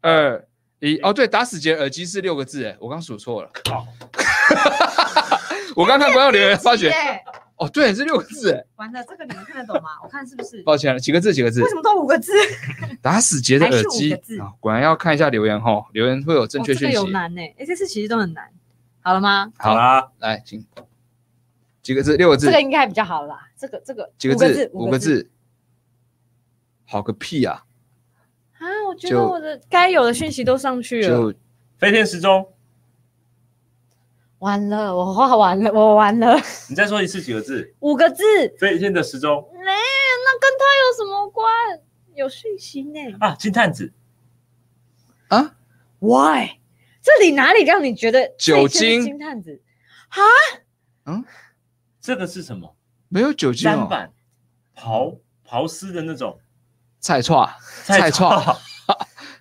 二一。哦，对，打死结耳机是六个字，哎，我刚数错了。好，我刚看观众留言发觉，哦，对，是六个字。哎完了，这个你们看得懂吗？我看是不是？抱歉了，几个字？几个字为？什么都五个字？打死结的耳机五个字啊，果然要看一下留言哈，留言会有正确哦这讯息。个有难呢，哎，这次其实都很难。好了吗？好，好啦，来，请几个字？六个字这？个应该比较好了吧？这个这个几个字？五个字字。好个屁啊！啊！我觉得我的该有的讯息都上去了。就飞天时钟，完了，我画完了，我完了，你再说一次几个字？五个字。飞天的时钟哎，那跟他有什么关？有讯息呢啊，金探子，啊，？Why？这里哪里让你觉得酒精金探子？这个是什么？没有酒精哦。砧板，刨刨丝的那种。菜串，菜串。串，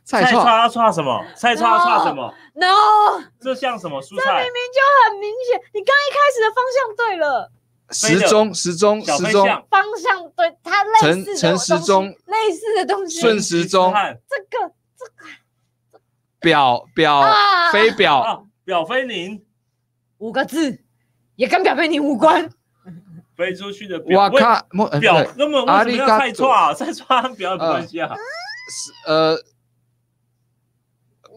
菜菜串，串什么？菜串要串什么？No，这像什么？蔬这明菜？明就很明显，你刚一开始的方向对了，时钟，时钟，时钟，方向对，它类陈似的陈时东西中类似的东西，顺时钟。这个这个。表表啊。飞表，啊，表飞宁。五个字，也跟表妹你无关。飞出去的表，哇靠，莫呃表对根本为什么要菜串啊？菜串和表有关系啊？是呃，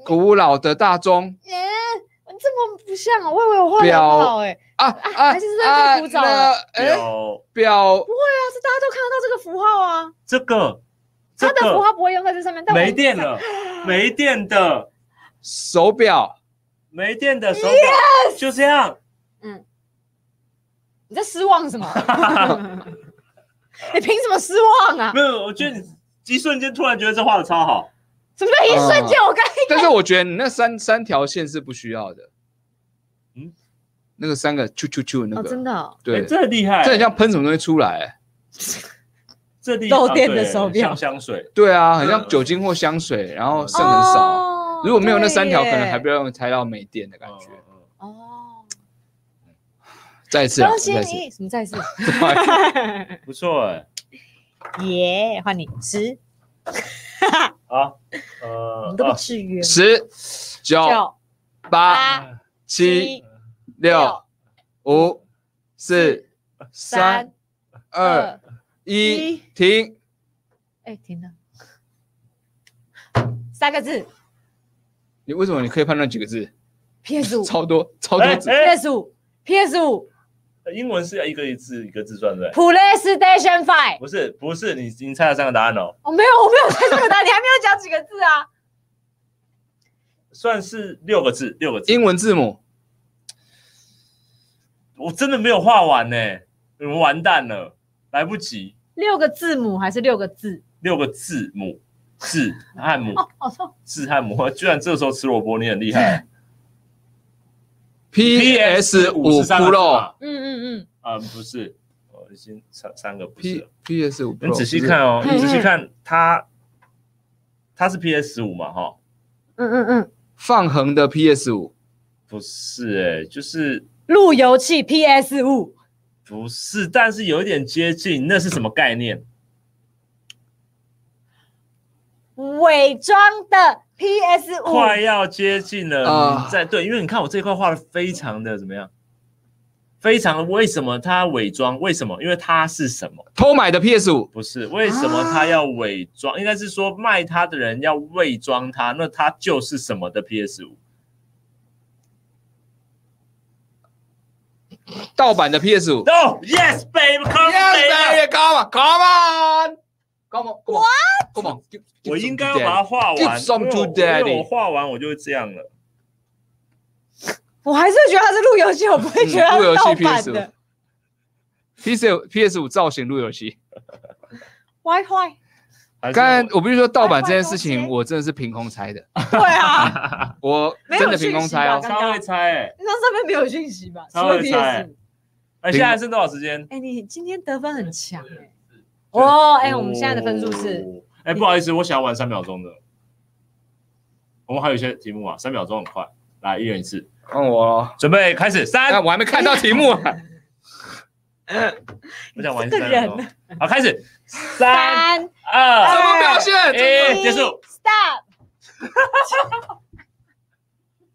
古老的大钟。嗯，这么不像啊，我以为我画的好哎、啊啊还是是在太古早表。表。不会啊，是大家都看得到这个符号啊，这个这它的符个号不会用在这上面，但我没电了，没电的。手表。没电的手表，就这样。你在失望什么？你凭什么失望啊没？有，我觉得你一瞬间突然觉得这画的超好。什么叫一瞬间？我刚但是我觉得你那三 三条线是不需要的，嗯嗯，那个三个啾啾啾那哦，个，真的哦对，哎这很厉害，这很像喷什么东西出来，这厉漏电的啊对手表像香水。对啊，很像嗯酒精或香水，然后剩很少。哦如果没有那三条，可能还不要用猜到没电的感觉。再一次啊，恭喜再次，你，什么再次？不错哎。耶，换你十，啊，呃你，都不啊至于。十、九、八、七、六、五、四、三、二、一一，停。哎，停了。三个字你为什么你可以判断几个字？，PS 五超多，超多字。哎，PS 五，PS 五英文是要一个字一个字算对不对？，PlayStation Five。不是不是，你你猜了三个答案哦，我没有，我没有猜这个答案，你还没有讲几个字啊？算是六个字，六个字。英文字母我真的没有画完呢，你们完蛋了，来不及。六个字母还是六个字？六个字母，字汉母，哦，好痛。字汉母，居然这时候吃萝卜，你很厉害。PS 五是三个字 Pro 嗯嗯嗯，啊，不是，我已经三三个不是。PS 五你仔细看哦，你仔细看它，它是 PS 五嘛，哈，嗯嗯嗯，放横的 PS 五，不是哎、就是路由器 PS 五，不是，但是有一点接近，那是什么概念？伪装的 PS 五，快要接近了，在对，因为你看我这一块画的非常的怎么样？非常为什么他伪装？为什么？因为他是什么？偷买的 PS 五，不是为什么他要伪装？应该是说卖他的人要伪装他，那他就是什么的 PS 五？盗版的 PS 五。No, yes, baby, come Yes, baby. baby, come on, come on, come on, come on, come on. give- give 我应该要把它.画完，Give some 因为 to daddy 我画完我就会这样了。我还是会觉得它是路由器，我不会觉得路由器是盗版 PS 的。PS PS 五造型路由器。WiFi，刚才我不是说盗版这件事情，我真的是凭空猜的，对啊，我真的凭空猜哦。超会猜哎、那上面没有讯息吧？除超会猜。哎，现在还剩多少时间？哎，你今天得分很强哎。哦，哎，我们现在的分数是哦，哎，不好意思，我想要玩三秒钟的。我们还有一些题目啊，三秒钟很快，来一人一次，换我了，准备开始，哎，三，我还没看到题目啊。我想玩这个三秒好，开始，三二怎二么表现？一，结束。，Stop。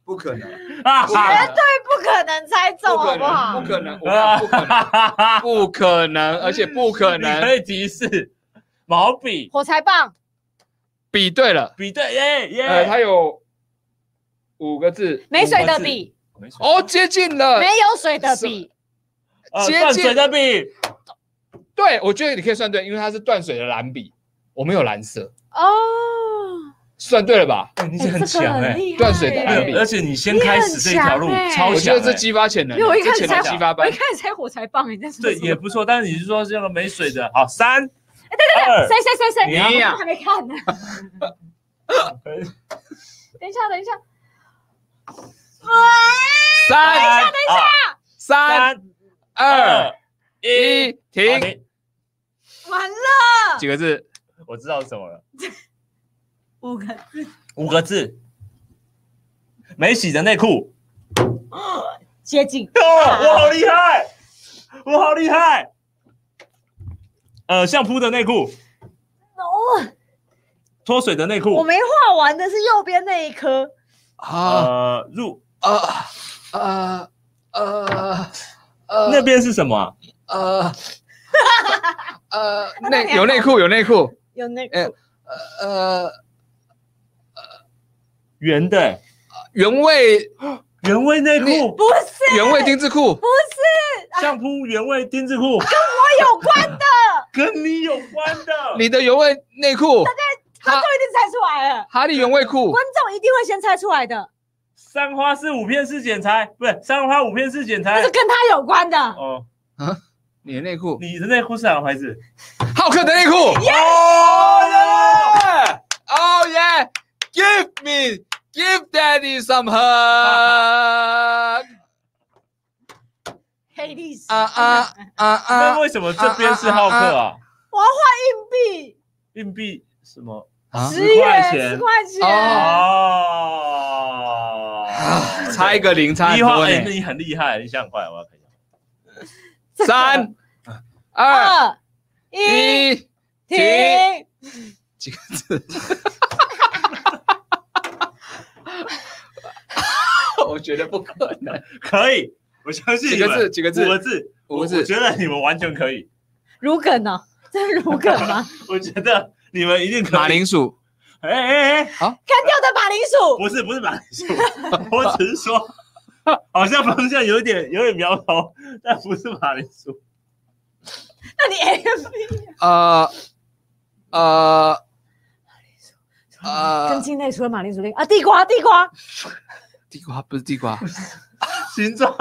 不可能，啊绝对不可能猜中，不可能，好不好不？可能，不可能，不可能，而且不可能可。以提示毛笔火柴棒，比对了，比对耶耶，呃，它有五个字，没水的笔，没错哦，接近了没。有水的笔，呃接近断水的笔，对，我觉得你可以算对，因为它是断水的蓝笔，我们有蓝色，哦，算对了吧？哎，你哎很强哎，断水的而且你先开始这条路超强，我觉得这激发潜能，因为我一开始猜这潜能激发班。我一。开始猜火柴棒，你在说对也不错，但是你是说这个没水的，好三。哎，对对二。对，谁谁谁谁，你呀我还没看呢。等一下，等一下，三。等一下等一下三二一，停。停。完了，几个字？我知道是什么了，五个字，五个字，没洗的内裤。接近。哦，我好厉害，我好厉害。呃，相扑的内裤，哦，脱水的内裤。我裤，没画完的是右边那一颗，啊。呃，入。啊啊呃呃，那边是什么啊？呃呃内有内裤有内裤，有那哎个呃圆的。原味。原味内裤，不是。原味丁字裤，不是。相扑原味丁字裤，跟我有关的，跟你有关的。你的原味内裤，大家观众一定猜出来了，哈利原味裤，观众一定会先猜出来的，三花是五片式剪裁，不是三花五片式剪裁。这是。跟他有关的。哦。啊，你的内裤，你的内裤是哪个牌子？浩克的内裤。哦耶！哦耶！Give me, give daddy some hug。黑历史啊啊啊那啊为什么这边是浩克啊？我要换硬币，硬币什么？啊！十十块元，钱十块钱。哦，差一个零，差一号，哎，多呢那。你很厉害，你想很快，我要看一下。三二一，停。几个字？我觉得不可能。可以，我相信几个字？几个字五？个字，五个字我我觉得你们完全可以，如梗呢？这是如梗吗？我觉得你们一定可以。马铃薯。哎哎哎，干掉的马铃薯，不是不是马铃薯，我只是说，好像方向有点有点苗头，但不是马铃薯。那你 A M B 呃呃呃跟，境内除了马铃薯跟啊地瓜地瓜地瓜 不是地瓜。形状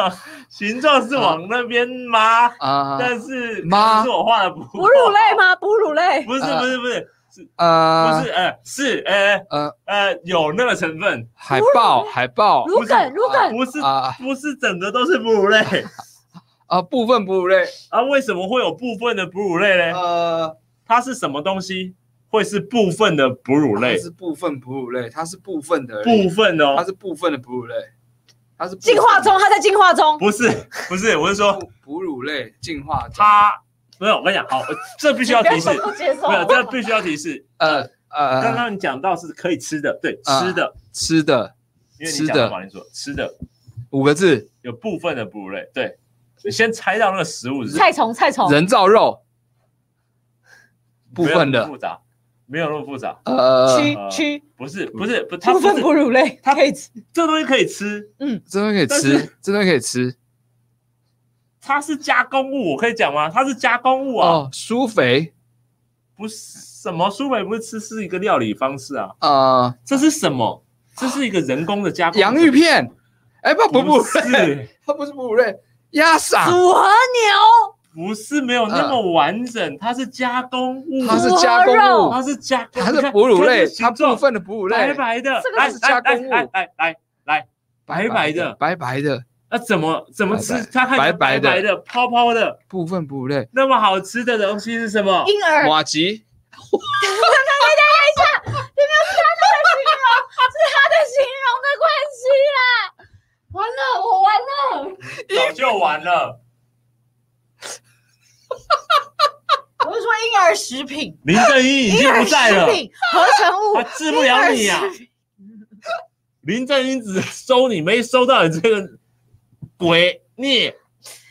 形状是往那边吗？啊但是妈是我画的不哺乳类吗？哺乳类。不是不是不是。是呃。不是呃是呃呃。呃有那个成分，海豹海豹。乳梗乳梗。不是啊。不是整个都是哺乳类。啊部分哺乳类。啊？为什么会有部分的哺乳类呢？呃。它是什么东西会是部分的哺乳类。它？是部分哺乳类，它是部分的部分哦。它哦，是部分的哺乳类，它是部进化中，它在进化中。不是不是，我是说哺哺乳类进化中。它没有。我跟你讲，好，我这必须要提示，不接受没有，这必须要提示。呃刚呃刚刚你讲到是可以吃的，对，啊吃的，吃的。因为你吃的。马铃薯，吃的。五个字，有部分的哺乳类，对，你先猜到那个食物是菜虫菜虫，人造肉。部分的。复杂，没有那么复杂，呃蛆呃蛆不是不是不，它部分不是哺乳类，它可以吃。这东西可以吃，嗯。这东西可以吃这东西可以吃。它是加工物，我可以讲吗？它是加工物啊，哦，酥肥。不是什么苏肥不是吃是一个料理方式啊，啊。这是什么？这是一个人工的加工，洋芋片，哎不不不是它不是哺乳类，鸭嗓组合牛，不是没有那么完整，它是加工物，它是加工物，它是加工，它是哺乳类，它部分的哺乳白类，白白的，它是加工物。来来来白白的，白白的。那怎么怎么吃？它看白白的。白白的，泡泡的，部分哺乳类，那么好吃的东西是什么？婴儿。马吉。等一下，这没有是他的形容是他的形容的关系啦。完了，我完了，早就完了。我是说婴儿食品，林正英已经不在了合成物他，治不了你啊林正英只收你，没收到你这个鬼孽。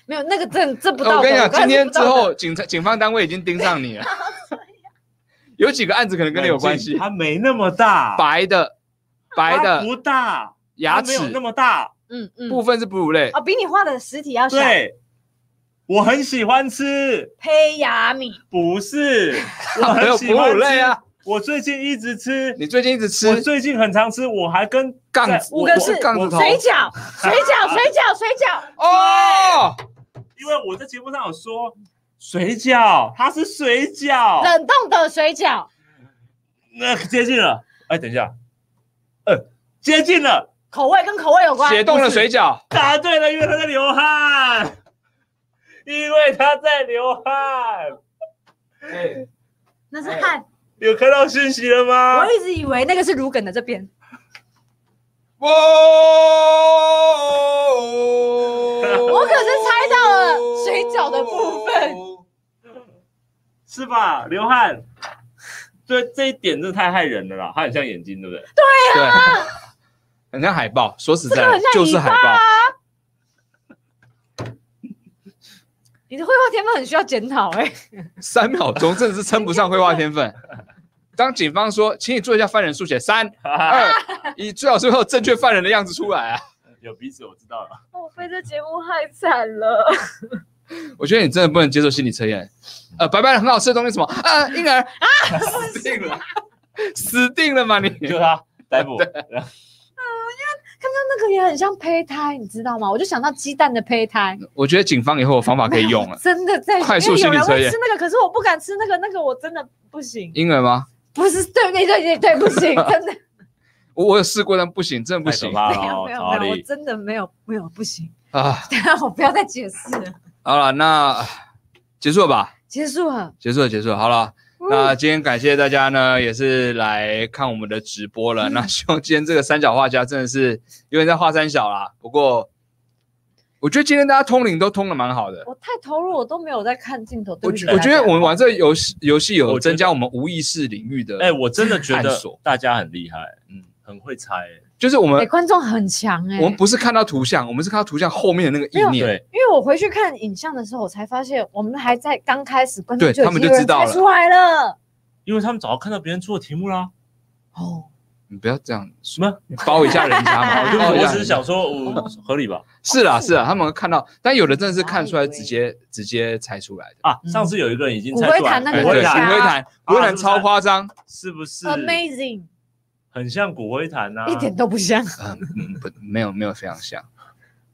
没有那个证这不道德。我跟你讲，今天之后，警察警方单位已经盯上你了。有几个案子可能跟你有关系。它没那么大，白的，白的不大，牙齿没有那么大。嗯嗯，部分是哺乳类，哦，比你画的实体要小。对，我很喜欢吃，胚芽米，不是，我很喜欢吃。啊。我最近一直吃，你最近一直吃？我最近很常吃，我还跟在杠子五个是杠子头。水饺，水饺，水饺，水饺。哦，因为我在节目上有说水饺，它是水饺，冷冻的水饺，那接近了。哎，等一下，呃，接近了，口味跟口味有关。解冻的水饺，答对了，因为他在流汗，因为他在流汗。哎，那是汗。有看到讯息了吗我？一直以为那个是如梗的这边。哇！我可是猜到了水饺的部分。是吧？流汗，对这一点真的太害人了啦，它很像眼睛，对不对？对啊，很像海报。说实在就是海报。你的绘画天分很需要检讨哎。三秒钟真的是称不上绘画天分。当警方说，请你做一下犯人速写，三 二一，最好是会有正确犯人的样子出来啊！有鼻子，我知道了。我被这节目害惨了。我觉得你真的不能接受心理测验。呃，白白的很好吃的东西什么？啊，婴儿啊，死定了，死定了嘛你！就他逮捕，刚刚那个也很像胚胎，你知道吗？我就想到鸡蛋的胚胎。我觉得警方以后有方法可以用了。真的在快速心理测验会吃那个，可是我不敢吃那个，那个我真的不行。婴儿吗？不是，对对对对对，不行，真的我我有试过，但不行，真的不行没有哦，没有没有，我。真的没有没有不行。啊！等下我不要再解释了，好了，那结束了吧？结束了。结束了，结束了。好了，那今天感谢大家呢，也是来看我们的直播了。那希望今天这个三角画家真的是有点在画三小啦。不过我觉得今天大家通灵都通的蛮好的。我太投入，我都没有在看镜头。对不起我觉我觉得我们玩这个游戏游戏有增加我们无意识领域的，哎，我真的觉得大家很厉害，嗯嗯，很会猜。哎就是我们哎，观众很强哎。我们不是看到图像，我们是看到图像后面的那个意念。对，我回去看影像的时候，我才发现我们还在刚开始，观众对他们就知道了猜出来了。因为他们早就看到别人出的题目啦。哦，你不要这样什么？你包一下人家嘛，就我只是想说，我合理吧？是啦是啦，他们看到，但有的真的是看出来，直接直接猜出来的。啊，上次有一个人已经猜出来，骨灰坛那个很像灰坛，骨灰坛超夸张，是不是 Amazing，很像骨灰坛呐？一点都不像。嗯嗯不，没有没有非常像。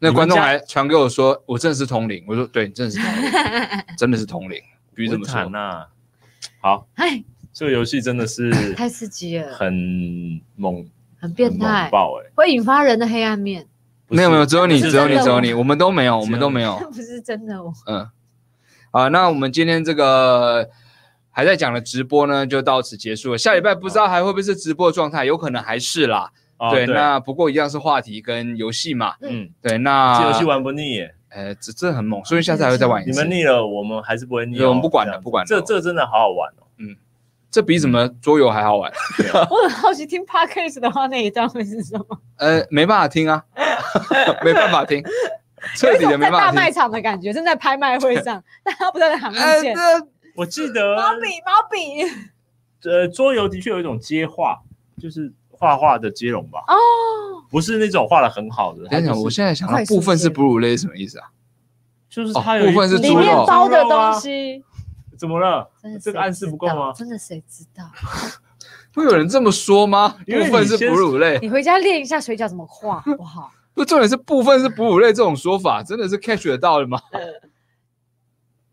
那观众还传给我说，我真的是通灵。我说对，你真的是通灵，真的是通灵，必须这么说骨灰坛。呐。好，哎，这个游戏真的是 太刺激了，很猛，很变态，爆哎！会引发人的黑暗面。没有没有，只有你，只有你，只有你，我们都没有，我们都没有那。不是真的我。嗯，好，那我们今天这个还在讲的直播呢，就到此结束了。下礼拜不知道还会不会是直播状态，有可能还是啦。哦对，那不过一样是话题跟游戏嘛。嗯，对，那这游戏玩不腻耶，呃，这这很猛，所以下次还会再玩一次你次。们腻了，我们还是不会腻哦。对我们不管了不管了这这真的好好玩哦。嗯这比什么桌游还好玩。我很好奇，听 podcast 的话那一段会是什么？呃，没办法听啊，没办法听，彻底的没办法大卖。场的感觉，正在拍卖会上，大家不知道在行呃，路线。这我记得毛笔，毛笔。呃，桌游的确有一种接话，就是画画的接龙吧，哦，不是那种画的很好的。等一下，它就是我现在想到部分是哺乳类是什么意思啊？哦就是它有部分是里面猪肉包的东西，怎么了？真的这个暗示不够吗真的谁知道？会有人这么说吗？部分是哺乳类，你回家练一下水饺怎么画，好不好？不，重点是部分是哺乳类这种说法，真的是 catch 得到的吗？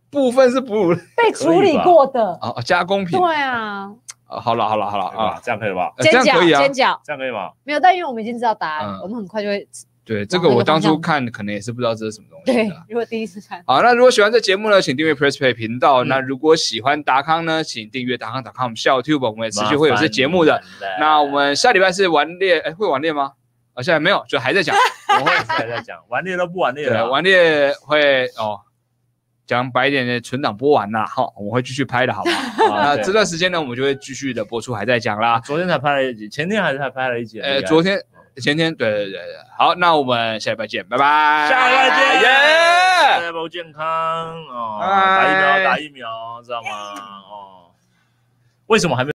部分是哺乳类被处理过的。啊，加工品。对啊，啊好了好了好了可以吧啊，这样可以吧？呃这，样可以啊尖角这样可以吗？没有，但因为我们已经知道答案嗯，我们很快就会对，这个我当初看可能也是不知道这是什么东西对的。如果第一次看，好，那如果喜欢这节目呢，请订阅 Press Play 频道。嗯那如果喜欢达康呢，请订阅达康 .com 笑 Tube，我们也持续会有这节目的。那我们下礼拜是玩猎，哎，会玩猎吗？啊，现在没有，就还在讲。我会还在讲，玩猎都不玩猎对，了。玩猎会哦，讲白一点的存档播完了好我会继续拍的好不好？那这段时间呢我们就会继续的播出还在讲啦。昨天才拍了一集前天还是才拍了一集哎昨天前天对对对好那我们下礼拜见拜拜。下礼拜见。耶大家都健康哦打疫苗打疫苗知道吗？哦。为什么还没